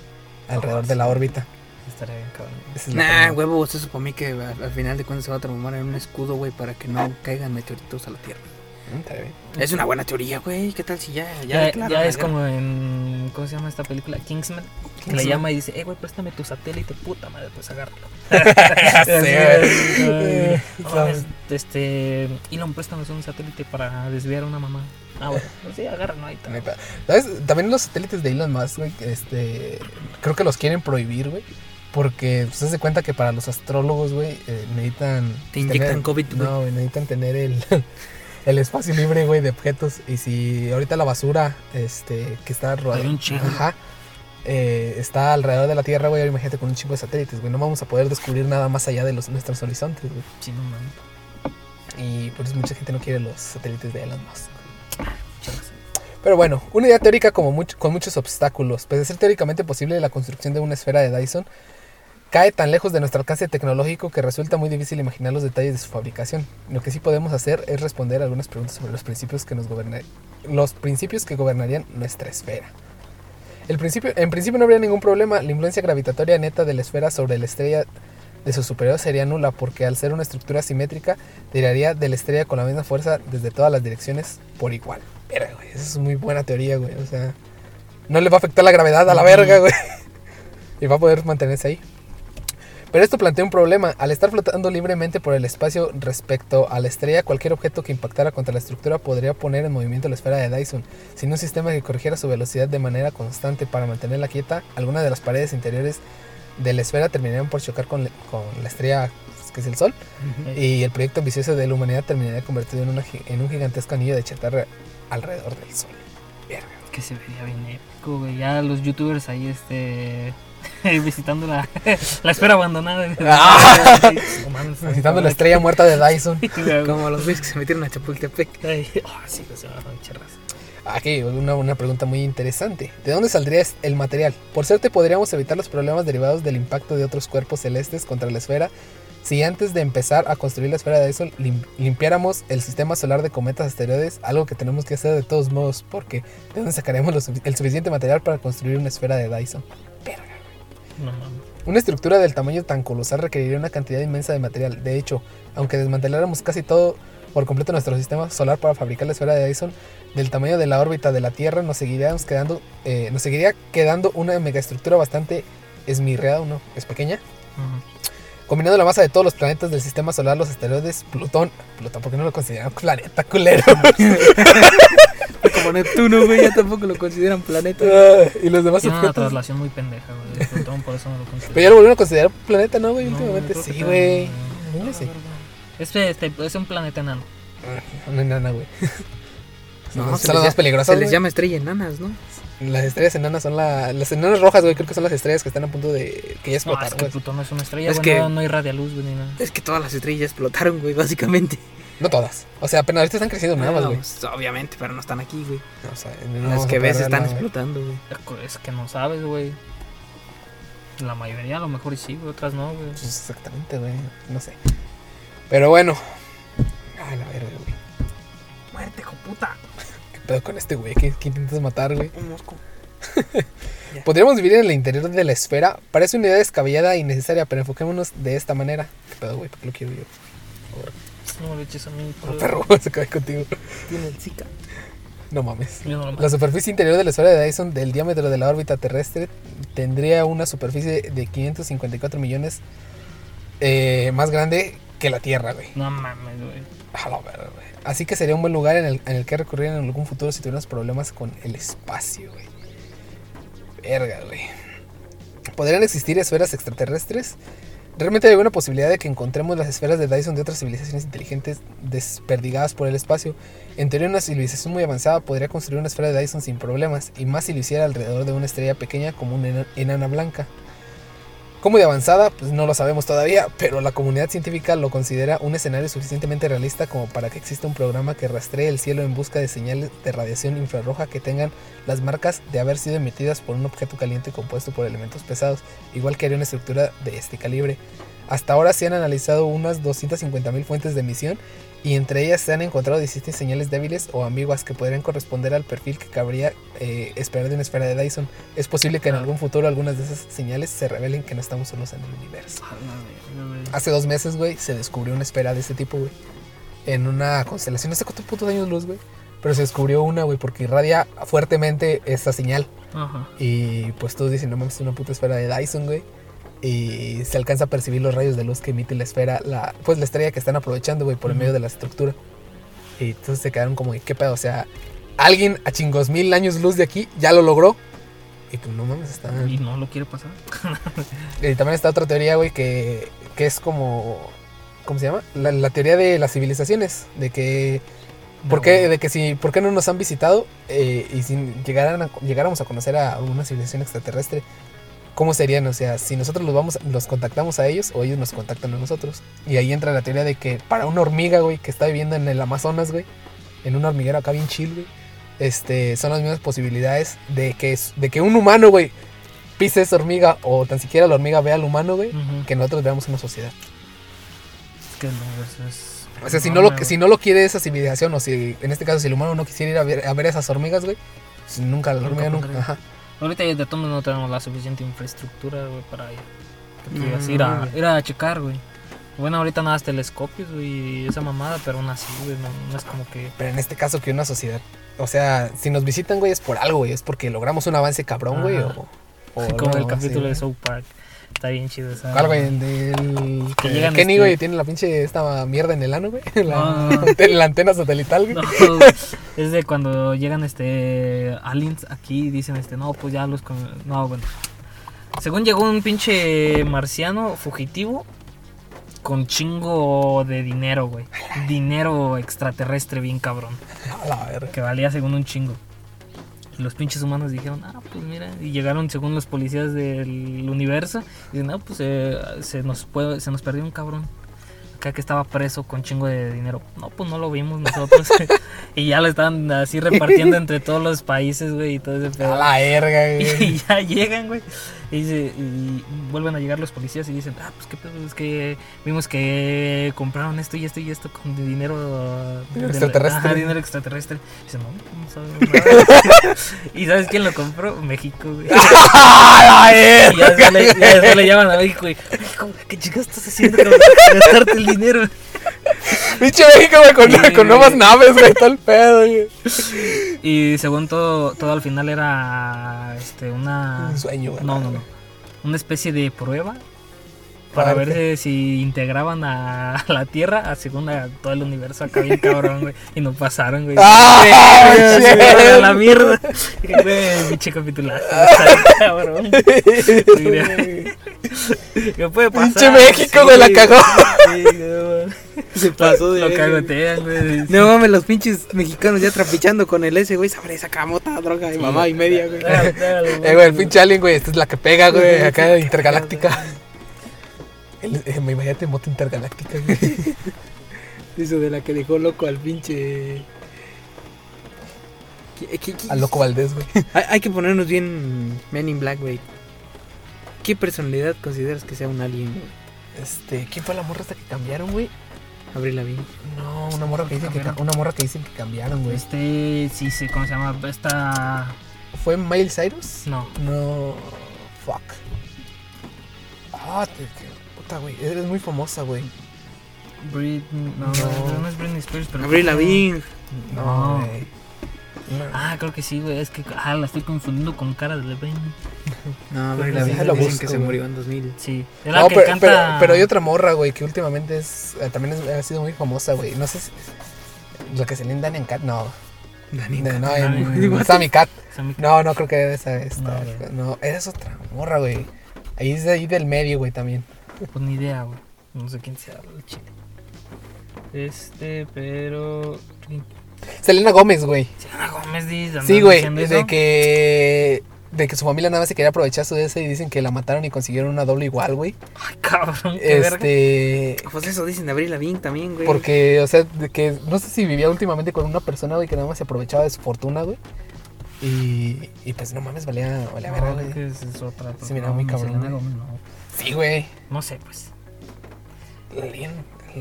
alrededor de la sí. órbita. Estaría bien, cabrón. Es Nah, huevo, eso para mí que al, al final de cuentas se va a transformar en un escudo, güey, para que no caigan meteoritos a la Tierra. Mm. Es una buena teoría, güey. ¿Qué tal si ya, ya, Ya, es como en. ¿Cómo se llama esta película? Kingsman. Que le Kingsman. llama y dice, eh, güey, préstame tu satélite, puta madre, pues agárralo. Ya sé, Así, güey. ay, no ¿Sabes? mames, Este. Elon, préstanos un satélite para desviar a una mamá. Ah, bueno, pues sí, agárralo ahí. está. Neta. ¿Sabes? También los satélites de Elon Musk, güey, este, creo que los quieren prohibir, güey. Porque pues, se hace cuenta que para los astrólogos, güey, eh, necesitan. Te inyectan tener- COVID, güey. No, güey, necesitan tener el, el espacio libre, güey, de objetos. Y si ahorita la basura este, que está rodeada. Ajá. eh, está alrededor de la Tierra, güey. Imagínate con un chingo de satélites, güey. No vamos a poder descubrir nada más allá de los, nuestros horizontes, güey. Sí, no mames. Y por eso mucha gente no quiere los satélites de Elon Musk. Pero bueno, una idea teórica como con muchos obstáculos. Pese a ser teóricamente posible la construcción de una esfera de Dyson, cae tan lejos de nuestro alcance tecnológico que resulta muy difícil imaginar los detalles de su fabricación. Lo que sí podemos hacer es responder algunas preguntas sobre los principios que nos los principios que gobernarían nuestra esfera. El principio, en principio no habría ningún problema. La influencia gravitatoria neta de la esfera sobre la estrella de su superior sería nula porque al ser una estructura simétrica tiraría de la estrella con la misma fuerza desde todas las direcciones por igual. Verga, güey, esa es muy buena teoría, güey. O sea, no le va a afectar la gravedad a la verga, güey. Y va a poder mantenerse ahí. Pero esto plantea un problema. Al estar flotando libremente por el espacio respecto a la estrella, cualquier objeto que impactara contra la estructura podría poner en movimiento la esfera de Dyson. Sin un sistema que corrigiera su velocidad de manera constante para mantenerla quieta, algunas de las paredes interiores de la esfera terminarían por chocar con, la- con la estrella que es el Sol. Y el proyecto ambicioso de la humanidad terminaría convertido en, una gi- en un gigantesco anillo de chatarra alrededor del Sol. Verga. Que se vería bien épico, güey. Ya los youtubers ahí, este. visitando la, la esfera abandonada. Ah. Mames, Visitando la estrella muerta de Dyson. Como los güeyes que se metieron a Chapultepec. Ay, oh, sí, pues, se va a echar raza. Aquí, una, una pregunta muy interesante. ¿De dónde saldría es- el material? Por suerte podríamos evitar los problemas derivados del impacto de otros cuerpos celestes contra la esfera si antes de empezar a construir la esfera de Dyson lim- limpiáramos el sistema solar de cometas asteroides, algo que tenemos que hacer de todos modos, porque ¿de dónde sacaremos lo sufi- el suficiente material para construir una esfera de Dyson? Verga. No. Una estructura del tamaño tan colosal requeriría una cantidad inmensa de material. De hecho, aunque desmanteláramos casi todo por completo nuestro sistema solar para fabricar la esfera de Dyson, del tamaño de la órbita de la Tierra nos seguiríamos quedando, eh, nos seguiría quedando una megaestructura bastante esmirreada, ¿no? Es pequeña. Ujú. Combinando la masa de todos los planetas del sistema solar, los asteroides, Plutón, Plutón, ¿por qué no lo consideran planeta, culero? Como Neptuno, güey, ya tampoco lo consideran planeta. Ah, y los demás Tiene una objetos. traslación muy pendeja, güey. Plutón, por eso no lo considero. Pero ya lo volvieron a considerar planeta, ¿no, güey? No, Últimamente sí, güey. Este, este es un planeta enano. Una enana, güey. No, son las más peligrosas. se les llama estrella enanas, ¿no? Las estrellas enanas son la, las enanas rojas, güey. Creo que son las estrellas que están a punto de que ya No, explotaron. es que. Plutón no es una estrella, Es güey. que- No, no irradia luz, güey, ni nada. Es que todas las estrellas explotaron, güey, básicamente. No todas. O sea, apenas ahorita están creciendo nuevas, No, güey. pues, obviamente, pero no están aquí, güey. O sea, no Las que a ves están explotando, güey. Es que no sabes, güey. La mayoría a lo mejor y sí, güey. Otras no, güey. Pues exactamente, güey. No sé. Pero bueno. Ay, la verga, güey. Muerte, hijo puta. ¿Qué pedo con este güey? ¿Qué, qué intentas matar, güey? Un mosco. Podríamos vivir en el interior de la esfera. Parece una idea descabellada e innecesaria, pero enfoquémonos de esta manera. ¿Qué pedo, güey? ¿Por qué lo quiero yo? No le eches a mí, Oh, por perro, se cae contigo. Tiene el Zika. No mames. Yo no lo La superficie interior de la esfera de Dyson del diámetro de la órbita terrestre tendría una superficie de 554 millones eh, más grande que la Tierra, güey. No mames, güey. A la verga, güey. Así que sería un buen lugar en el, en el que recurrir en algún futuro si tuviéramos problemas con el espacio, güey. Verga, güey. ¿Podrían existir esferas extraterrestres? Realmente hay alguna posibilidad de que encontremos las esferas de Dyson de otras civilizaciones inteligentes desperdigadas por el espacio. En teoría, una civilización muy avanzada podría construir una esfera de Dyson sin problemas, y más si lo hiciera alrededor de una estrella pequeña como una ena- enana blanca. ¿Cómo de avanzada? Pues no lo sabemos todavía, pero la comunidad científica lo considera un escenario suficientemente realista como para que exista un programa que rastree el cielo en busca de señales de radiación infrarroja que tengan las marcas de haber sido emitidas por un objeto caliente compuesto por elementos pesados, igual que haría una estructura de este calibre. Hasta ahora se han analizado unas 250.000 fuentes de emisión y entre ellas se han encontrado 17 señales débiles o ambiguas que podrían corresponder al perfil que cabría eh, esperar de una esfera de Dyson. Es posible que en Ah. algún futuro algunas de esas señales se revelen que no estamos solos en el universo. A la verga, güey. Hace dos meses, güey, se descubrió una esfera de este tipo, güey. En una constelación, no sé cuántos putos años luz, güey. Pero se descubrió una, güey, porque irradia fuertemente esta señal. Ajá. Y pues todos dicen, no mames, es una puta esfera de Dyson, güey. Y se alcanza a percibir los rayos de luz que emite la esfera, la, pues la estrella que están aprovechando, güey, por el medio de la estructura. Y entonces se quedaron como, ¿qué pedo? O sea, alguien a chingos mil años luz de aquí ya lo logró. Y tú, no mames, está... Y no lo quiere pasar. Y también está otra teoría, güey, que, que es como... ¿Cómo se llama? La, la teoría de las civilizaciones. De que... ¿Por qué, de que si, ¿Por qué no nos han visitado eh, y si llegaran a- llegáramos a conocer a alguna civilización extraterrestre? ¿Cómo serían? O sea, si nosotros los vamos, los contactamos a ellos o ellos nos contactan a nosotros. Y ahí entra la teoría de que para una hormiga, güey, que está viviendo en el Amazonas, güey, en un hormiguero acá bien chill, güey, este, son las mismas posibilidades de que, de que un humano, güey, pise esa hormiga o tan siquiera la hormiga vea al humano, güey, que nosotros veamos una sociedad. Es que el universo es. O sea, si no, lo, si no lo quiere esa civilización, o si en este caso si el humano no quisiera ir a ver a, ver esas hormigas, güey, pues nunca la hormiga nunca. Ajá. Ahorita ya de todos no tenemos la suficiente infraestructura, güey, para ir. No, a, güey. ir a checar, güey. Bueno, ahorita nada más telescopios, güey, y esa mamada, pero aún así, güey, no, no es como que... Pero en este caso que una sociedad, o sea, si nos visitan, güey, es por algo, güey, es porque logramos un avance cabrón, güey, Ajá. o, o como el no, capítulo sí. de South Park. Está bien chido esa. ¿Cuál, güey? El del Que llegan, Kenny, este- güey, tiene la pinche esta mierda en el ano, güey. La, No, no, no. la antena satelital, güey. No, es de cuando llegan este aliens aquí y dicen este, no, pues ya los con... no, bueno. Según llegó un pinche marciano fugitivo con chingo de dinero, güey. Dinero extraterrestre bien cabrón, A la verga. que valía según un chingo. Y los pinches humanos dijeron, ah, pues mira, y llegaron según los policías del universo, y dicen, no, pues eh, se nos puede, se nos perdió un cabrón. Acá que estaba preso con chingo de dinero. No, pues no lo vimos nosotros. y ya lo estaban así repartiendo entre todos los países, güey, y todo ese A pedo. la verga, güey. Y ya llegan, güey. Y, dice- y vuelven a llegar los policías y dicen, ah, pues qué pedo, es que vimos que compraron esto y esto y esto con dinero... Extraterrestre. Ajá, dinero extraterrestre. Y dicen, no, no sabemos nada. ¿Y sabes quién lo compró? México, güey. ¡A la Y ya verga! después le, ya le llaman a México y, México, ¿qué chicas estás haciendo para gastarte el dinero? Pinche México, güey, con, Sí, con nuevas naves, güey, todo el pedo, güey. Y según todo, todo al final era este, una... Un sueño, güey. No, no, no. Una especie de prueba para ver si integraban a la Tierra a según a todo el universo acá bien cabrón, güey. Y no pasaron, güey. ¡Ah, Sí, a la mierda. Pinche capitulazo. Bien cabrón. ¿Qué puede pasar? Pinche México, güey, la cagó. Sí, no, Se pasó de Lo cagotean, güey. No mames, los pinches mexicanos ya trapichando con el ese, güey. Sabré sacar mota, droga y mamá y media, güey. Eh, güey, el pinche alien, güey, esta es la que pega, güey, acá intergaláctica. El, eh, me imagínate moto intergaláctica, güey. Eso de la que dejó loco al pinche. ¿Qué- qué- qué- Al loco Valdés, güey. Hay, hay que ponernos bien Men in Black, güey. ¿Qué personalidad consideras que sea un alien, güey? Este, ¿quién fue la morra esta que cambiaron, güey? Abril Lavigne. No, una morra que dicen que, Cambiaron. ca- una morra que dicen que cambiaron, güey. Este, sí, sí, ¿cómo se llama? Esta. ¿Fue Miley Cyrus? No. No. Fuck. Ah, te, puta, güey. Eres muy famosa, güey. Britney. No, No. no, es Britney Spears, pero. Abril Lavigne. No, No. güey. No. Ah, creo que sí, güey. Es que ah, la estoy confundiendo con cara de Levine. No, Lavigne déjalo dicen busco, que se güey. murió en 2000. Sí. Es la No, que pero, canta. pero, pero hay otra morra, güey, que últimamente es, eh, también es- ha sido muy famosa, güey. No sé si. Lo que se le dan en Cat, no. Dani No, no, en. Sammy Cat. Sammy- No, no creo que esa. esta, No, no, eres otra morra, güey. Ahí es de ahí del medio, güey, también. Pues ni idea, güey. No sé quién sea el chile. Este, pero. Selena Gómez, güey. Selena Gómez dice. Sí, güey. De que. De que su familia nada más se quería aprovechar su de ese y dicen que la mataron y consiguieron una doble igual, güey. Ay, cabrón, qué verga. Este. Pues eso dicen de Abril Lavigne también, güey. Porque, o sea, de que no sé si vivía últimamente con una persona, güey, que nada más se aprovechaba de su fortuna, güey. Y, y pues no mames, valía, valía verga, No, güey. que es, es otra. Sí, mira, muy no, cabrón, Selena güey. Gómez, no. Sí, güey. No sé, pues.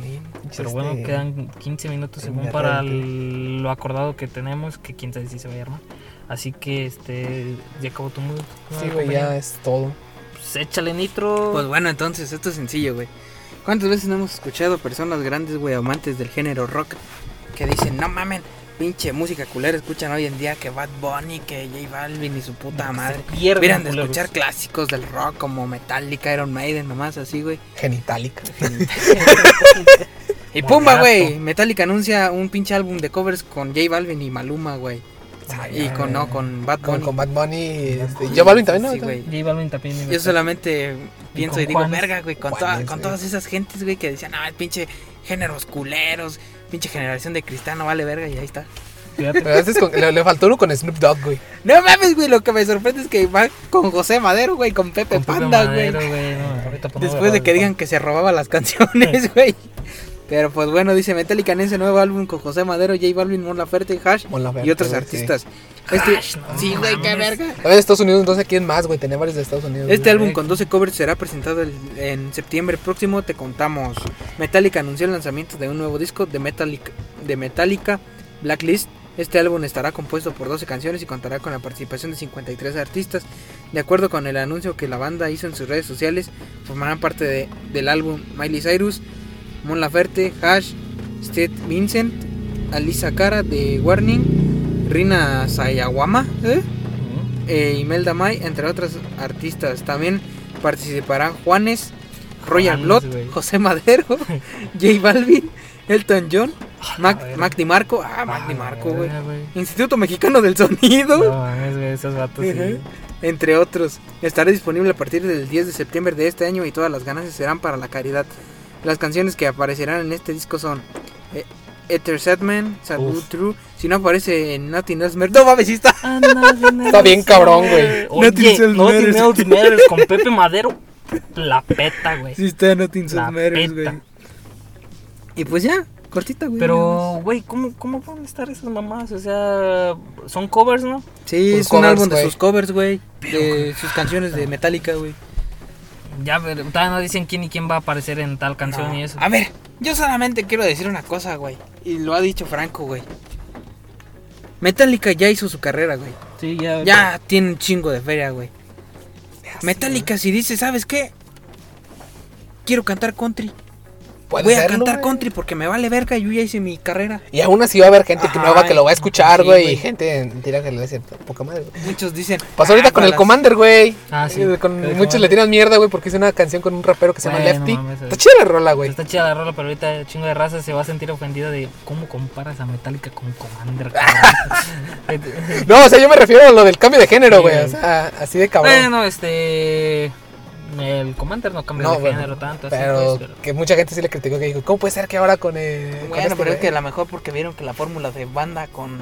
Pero este, bueno, quedan 15 minutos según para el- lo acordado que tenemos, que quién sabe si se va a armar. Así que, este, ya acabó tu mood. Sí, güey, ya es todo. Pues échale nitro. Pues bueno, entonces, esto es sencillo, güey. ¿Cuántas veces no hemos escuchado personas grandes, güey, amantes del género rock, que dicen, no mamen, pinche música culera, escuchan hoy en día que Bad Bunny, que J Balvin y su puta madre. Miran de culeros. escuchar clásicos del rock como Metallica, Iron Maiden, nomás así, güey. Genitálica. Y pumba, güey. Metallica anuncia un pinche álbum de covers con J Balvin y Maluma, güey. Y con, no, con Bad Bunny. con Bad Bunny. Este, J Balvin también, ¿no? Sí, güey. J Balvin también. iba a Yo solamente pienso y digo, Juanes. verga, güey, con, toda- con todas esas gentes, güey, que decían, ah, pinche géneros culeros, pinche generación de cristal, no vale verga, y ahí está. Con- le, le faltó uno con Snoop Dogg, güey. No mames, güey, lo que me sorprende es que va con José Madero, güey, con Pepe Con Panda, Madero, güey. no, Después de que digan que se robaba las canciones, güey. Pero pues bueno, dice Metallica en ese nuevo álbum con José Madero, J Balvin, Mon Laferte, Hash Mon Laferte, y otros artistas. Este, no sí, güey, qué verga. A ver, Estados Unidos, entonces, ¿quién más, güey? Tenía varios de Estados Unidos. Este álbum con 12 covers será presentado el- en septiembre próximo, te contamos. Metallica anunció el lanzamiento de un nuevo disco de Metallica, de Metallica Blacklist. Este álbum estará compuesto por 12 canciones y contará con la participación de 53 artistas. De acuerdo con el anuncio que la banda hizo en sus redes sociales, formarán parte de- del álbum Miley Cyrus, Mon Laferte, Hash, Steve Vincent, Alisa Cara de Warning, Rina Sayawama, ¿eh? Ujú. e Imelda May, entre otros artistas. También participarán Juanes, Royal Juanes, Blood, güey. José Madero, J Balvin, Elton John, Mac. Mac DiMarco, ah, Mac Ah, DiMarco, güey. güey. Instituto Mexicano del Sonido, No mames, güey, esos vatos sí. Entre otros. Estará disponible a partir del 10 de septiembre de este año y todas las ganancias serán para la caridad. Las canciones que aparecerán en este disco son eh, Ether Sadman, Sabu Uf. True. Si no aparece en Nothing Else Matters- No mames, sí está. Está bien cabrón, güey. Nothing Else Nothing Matters. Else Matters con Pepe Madero. La peta, güey. Sí está Nothing Else Matters, güey. Y pues ya, cortita, güey. Pero, güey, ¿cómo, ¿cómo van a estar esas mamás? O sea, son covers, ¿no? Sí, es un álbum de sus covers, güey. De sus canciones de Metallica, güey. Ya, pero todavía no dicen quién y quién va a aparecer en tal canción No. y eso. A ver, yo solamente quiero decir una cosa, güey. Y lo ha dicho Franco, güey. Metallica ya hizo su carrera, güey. Sí, ya. Ya tiene un chingo de feria, güey. Metallica, si dice, ¿sabes qué? Quiero cantar country. Puede Voy a serlo, cantar güey. country porque me vale verga. Yo ya hice mi carrera. Y aún así va a haber gente que Ajá, nueva que lo va a escuchar, sí, güey. y gente mentira que le dice poca madre, güey. Muchos dicen. Pasó ahorita "Ah, con el Commander, güey. Ah, sí. Eh, Con, muchos Commander. le tiran mierda, güey, porque hizo una canción con un rapero que se llama Lefty. mames, Está chida la rola, güey. Está chida la rola, pero ahorita el chingo de raza se va a sentir ofendida de cómo comparas a Metallica con Commander. No, o sea, yo me refiero a lo del cambio de género, Sí, güey. O sea, así de cabrón. bueno, este. El Commander no cambia No, de bueno, género tanto. así, pero pues, pero- que mucha gente sí le criticó que dijo, ¿cómo puede ser que ahora con el. con Bueno, este pero es que a lo mejor porque vieron que la fórmula de banda con,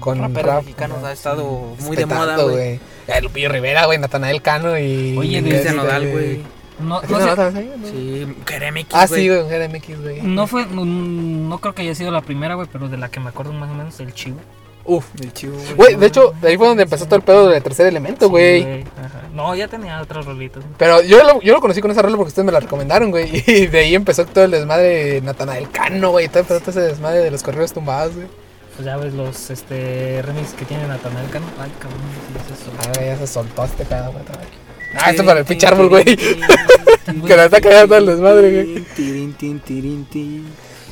Con raperos rap, mexicanos ajá, ha estado sí, muy de moda, güey. Lupillo Rivera, güey, Natanael Cano y. Oye, Cristian Nodal, güey. No, ¿Ese no, no sé- ahí, no? Sí, Keremix, Ah, sí, güey, un GMX, güey. no fue. No, no creo que haya sido la primera, güey, pero de la que me acuerdo más o menos, el chivo. Uf. El chivo, Güey, de hecho, de ahí fue donde empezó todo el pedo del tercer elemento, güey. Ajá. No, ya tenía otros rolitos. Pero yo lo, yo lo conocí con esa rola porque ustedes me la recomendaron, güey. Y de ahí empezó todo el desmadre de Natanael Cano, güey. Todo empezó todo ese desmadre de los correos tumbados, güey. Pues ya ves los este remix que tiene Natanael Cano. Ay, cabrón, ¿qué es eso? Ah, ya se soltó este pedo, güey. Ah, esto para el pinche árbol, güey. Que Que la está cagando todo el desmadre, güey.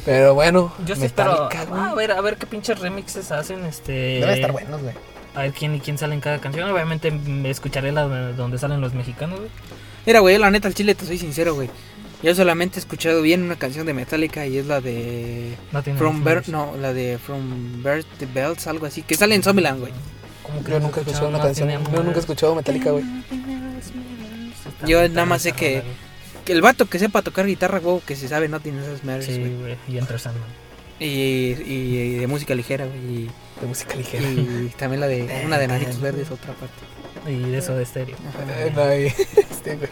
Pero bueno, Yo sí espero. Ah, a ver, a ver qué pinches remixes hacen. Este. Deben estar buenos, güey. A ver quién y quién sale en cada canción. Obviamente mm, escucharé la de- donde salen los mexicanos, güey. Mira, güey, la neta, al chile te soy sincero, güey. Yo solamente he escuchado bien una canción de Metallica y es la de No tiene From nombres. no, la de From Birth to Bells, algo así, que sale en Zombieland, güey. ¿Cómo que Yo nunca he escuchado una No canción. Yo nunca he escuchado Metallica, güey. Yo nada más sé que-. Que el vato que sepa tocar guitarra, güey, que se sabe Nothing Else Matters, Sí, güey. Y Enter Sandman. Y, y- y de música ligera, güey. De música ligera. Y, y también la de una de Nanitos Verdes, otra parte. Y de eso de estéreo. Eh, no, y- este, güey.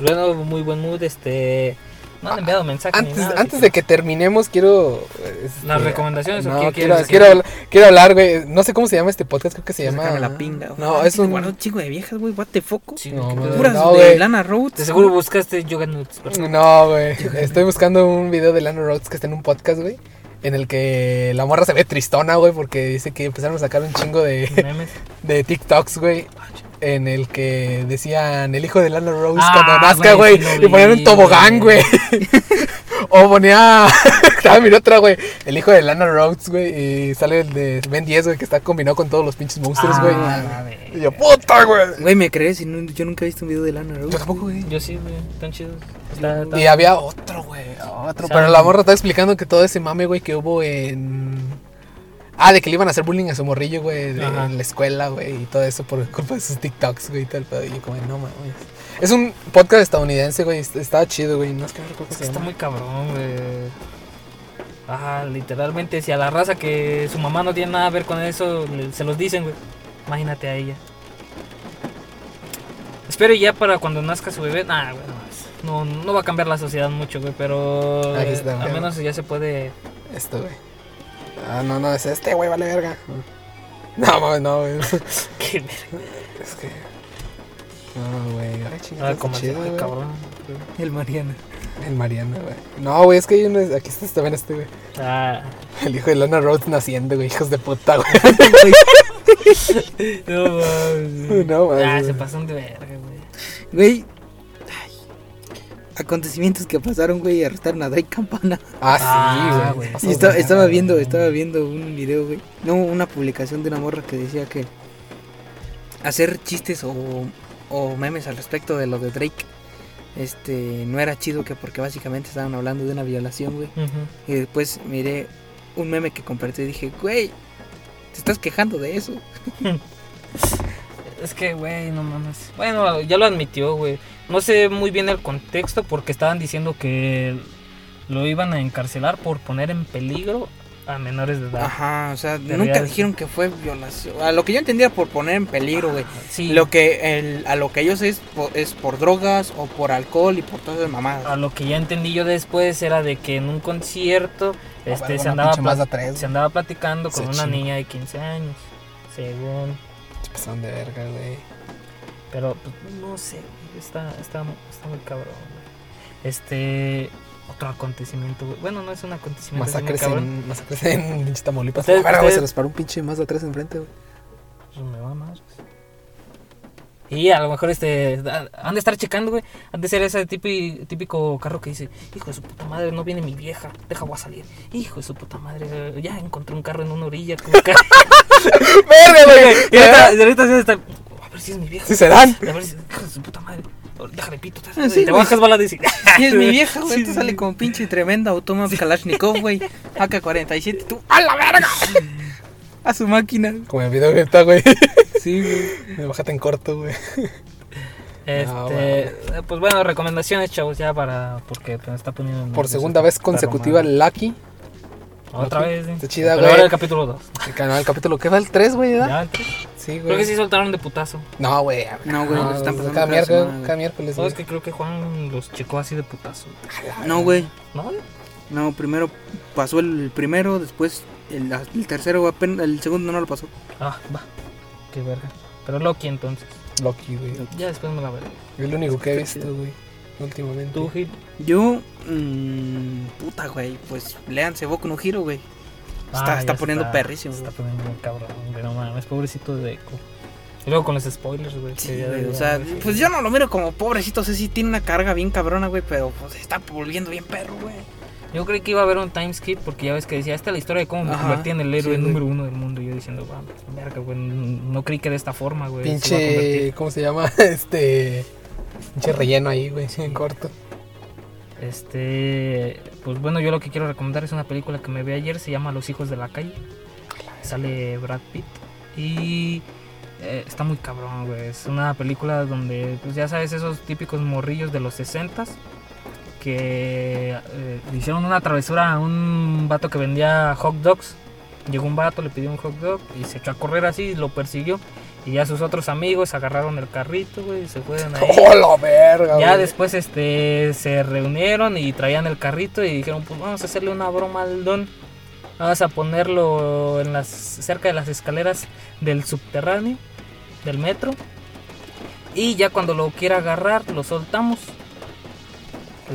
Bueno, muy buen mood. Este. No han enviado mensaje. ni Antes, nada, antes de que- terminemos, quiero. este, Las recomendaciones, ¿o No, qué quiero, quieres quiero, quiero hablar, güey. No sé cómo se llama este podcast, creo que se llama. Sácame la pinga, güey. No, es un. guardado un chingo de viejas, güey, what the fuck. Sí, No. Puras no, de. Lana Rhodes. De seguro buscaste Yoga Nuts. pero- No, güey. Estoy buscando un video de Lana Rhodes que está en un podcast, güey. En el que la morra se ve tristona, güey, porque dice que empezaron a sacar un chingo de, Memes. de TikToks, güey. En el que decían el hijo de Lana Rose Ah, cuando nazca, güey, sí y ponían un tobogán, güey. o ponía. ah, mira otra, güey. El hijo de Lana Rhodes, güey. Y sale el de Ben 10, güey, que está combinado con todos los pinches monstruos, Ah, güey. la y yo, puta, güey. Güey, ¿me crees? Yo nunca he visto un video de Lana Yo Rhodes. tampoco, güey. Yo sí, güey. Están chidos. Está, está- Y había otro, güey. Otro. O sea, Pero la morra está explicando que todo ese mame, güey, que hubo en. Ah, de que le iban a hacer bullying a su morrillo, güey, de- en la escuela, güey, y todo eso por culpa de sus TikToks, güey, y tal. pedo. Y yo como, no mames. Es un podcast estadounidense, güey, est- estaba chido, güey, no es que no recuerdo Es que está muy cabrón, güey. Ajá, literalmente, si a la raza que su mamá no tiene nada que ver con eso, se los dicen, güey. Imagínate a ella. Espero ya para cuando nazca su bebé. Nah, güey, no, no, no va a cambiar la sociedad mucho, güey, pero Aquí eh, está, al menos ya se puede. Esto, güey. Ah, no, no, es este, güey, vale verga. No, mames, no, güey. que Es que. No, güey. Ay, chingada, Ah, como chido, güey. cabrón. El Mariana. El Mariano, güey. No, güey, es que hay uno. Aquí está también este, güey. Ah, El hijo de Lana Rhodes naciendo, güey. Hijos de puta, güey. no mames. No, mames, Ah, se pasan de verga, güey. Güey. Acontecimientos que pasaron, güey, arrestaron a Drake Campana. Ah, Ah, sí, güey. güey. Pasó Y de estaba viendo, estaba viendo un video, güey. No, una publicación de una morra que decía que hacer chistes o, o memes al respecto de lo de Drake, este, no era chido que porque básicamente estaban hablando de una violación, güey. Y después miré un meme que compartí y dije, güey, te estás quejando de eso. Es que, güey, no mames. Bueno, ya lo admitió, güey. No sé muy bien el contexto porque estaban diciendo que lo iban a encarcelar por poner en peligro a menores de edad. Ajá, o sea, Pero nunca dijeron que fue violación. A lo que yo entendía por poner en peligro, güey. Sí, Lo que el, a lo que yo sé es por, es por drogas o por alcohol y por todas esas mamadas. a lo que ya entendí yo después era de que en un concierto este, se, andaba pinche pla- Mazda 3, se andaba platicando con Se una chingó. niña de 15 años, según. Se pasaron de verga, güey. Pero pues, no sé, güey, está, está, está muy cabrón. güey. Este, otro acontecimiento, güey. Bueno, no es un acontecimiento. es muy Masacres cabrón. en, masacres en pinche Tamaulipas. Ustedes- Ah, verga, güey, ustedes- se les paró un pinche Mazda 3 enfrente, güey. Pues me va más. Y a lo mejor este han de estar checando, güey. Han de ser ese típico, típico carro que dice, hijo de su puta madre, no viene mi vieja, deja voy a salir. Hijo de su puta madre, ya encontré un carro en una orilla. Como que... ¡Verga, güey! y ahorita, y ahorita sí está, a si es mi vieja. Sí serán. A ver si hijo de su puta madre. Déjale pito. te- Ah, sí, bajas balas y dices, es mi vieja, güey, Sí, te sí. sale con pinche tremenda automóvil Kalashnikov, güey. AK-47, tú, ¡a la verga! A su máquina. Como el video que está, güey. Sí, güey. Me bájate en corto, güey. Este, No, pues bueno, recomendaciones, chavos, ya para. Porque me está poniendo. Por segunda vez consecutiva, Lucky. Otra vez. Está chida, Pero güey. ahora el capítulo 2. El canal, el capítulo que va el 3, güey, ¿verdad? Ya, el tres. Sí, güey. Creo que sí soltaron de putazo. No, güey. No, güey, los están pasando cada, miércoles, semana, güey. cada miércoles, No, es que creo que Juan los checó así de putazo. No, güey. ¿No? No, primero pasó el primero, después el, el tercero, apenas, el segundo no lo pasó. Ah, va. Qué verga. Pero Loki entonces. Loki, güey. Ya después me la veré. Es el único que he visto, güey. Últimamente. Tú, Gil. Yo, mmm, puta, güey, pues léanse Boku no Hero, güey. Está, Ah, está poniendo está- perrísimo, Está güey. poniendo muy cabrón, güey. No mames, pobrecito de Deku. Y luego con los spoilers, güey. Sí, güey, o sea, pues yo no lo miro como pobrecito, sé si tiene una carga bien cabrona, güey, pero pues se está volviendo bien perro, güey. Yo creí que iba a haber un time skip porque ya ves que decía, esta es la historia de cómo me Ajá, convertí en el héroe sí, número uno del mundo. Y yo diciendo, va, pues, verga, güey, no creí que de esta forma, güey. Pinche. convertir". ¿Cómo se llama? Este. Pinche relleno ahí, güey. En corto. Este, pues bueno, yo lo que quiero recomendar es una película que me vi ayer, se llama Los hijos de la calle. Sale Brad Pitt y eh, está muy cabrón, güey. Es una película donde, pues ya sabes, esos típicos morrillos de los 60 que eh, hicieron una travesura a un vato que vendía hot dogs. Llegó un vato, le pidió un hot dog y se echó a correr así, lo persiguió. Y ya sus otros amigos agarraron el carrito, güey, y se fueron ahí. ¡Oh, la verga! Ya güey! después este se reunieron y traían el carrito y dijeron, pues vamos a hacerle una broma al don. Vamos a ponerlo en las cerca de las escaleras del subterráneo del metro. Y ya cuando lo quiera agarrar, lo soltamos.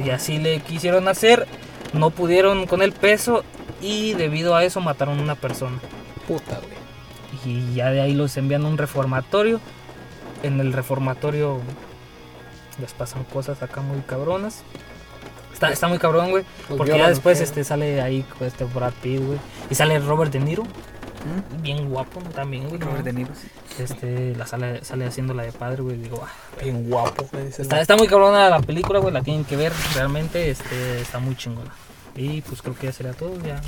Y así le quisieron hacer. No pudieron con el peso y debido a eso mataron a una persona. Puta, güey. Y ya de ahí los envían a un reformatorio. En el reformatorio les pasan cosas acá muy cabronas. Está, está muy cabrón, güey. Los Porque ya después este sale ahí pues, este Brad Pitt, güey. Y sale Robert De Niro. Bien guapo también, güey. ¿no? Robert De Niro. Este, la sale, sale haciendo la de padre, güey. Digo, ah, Bien guapo, está, está muy cabrona la película, güey. La tienen que ver. Realmente este, está muy chingona. Y pues creo que ya sería todo. Ya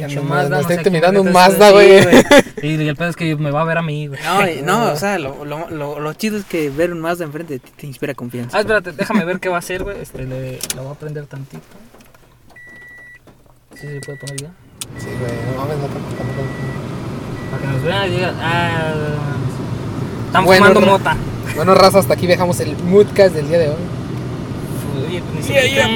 Pinche Mazda. está intimidando un Mazda, güey. Y el pedo es que me va a ver a mí, güey. No, no, o sea, lo, lo, lo, lo chido es que ver un Mazda enfrente de ti te inspira confianza. Ah, espérate, déjame ver qué va a hacer, güey. Este, le, lo voy a prender tantito. Sí, se puede poner ya. Sí, güey, no mames, no. Para que nos vean y digan, ah, están Bueno, fumando mota. Bueno, raza, hasta aquí dejamos el moodcast del día de hoy. Oye, pues ni Yeah, siquiera-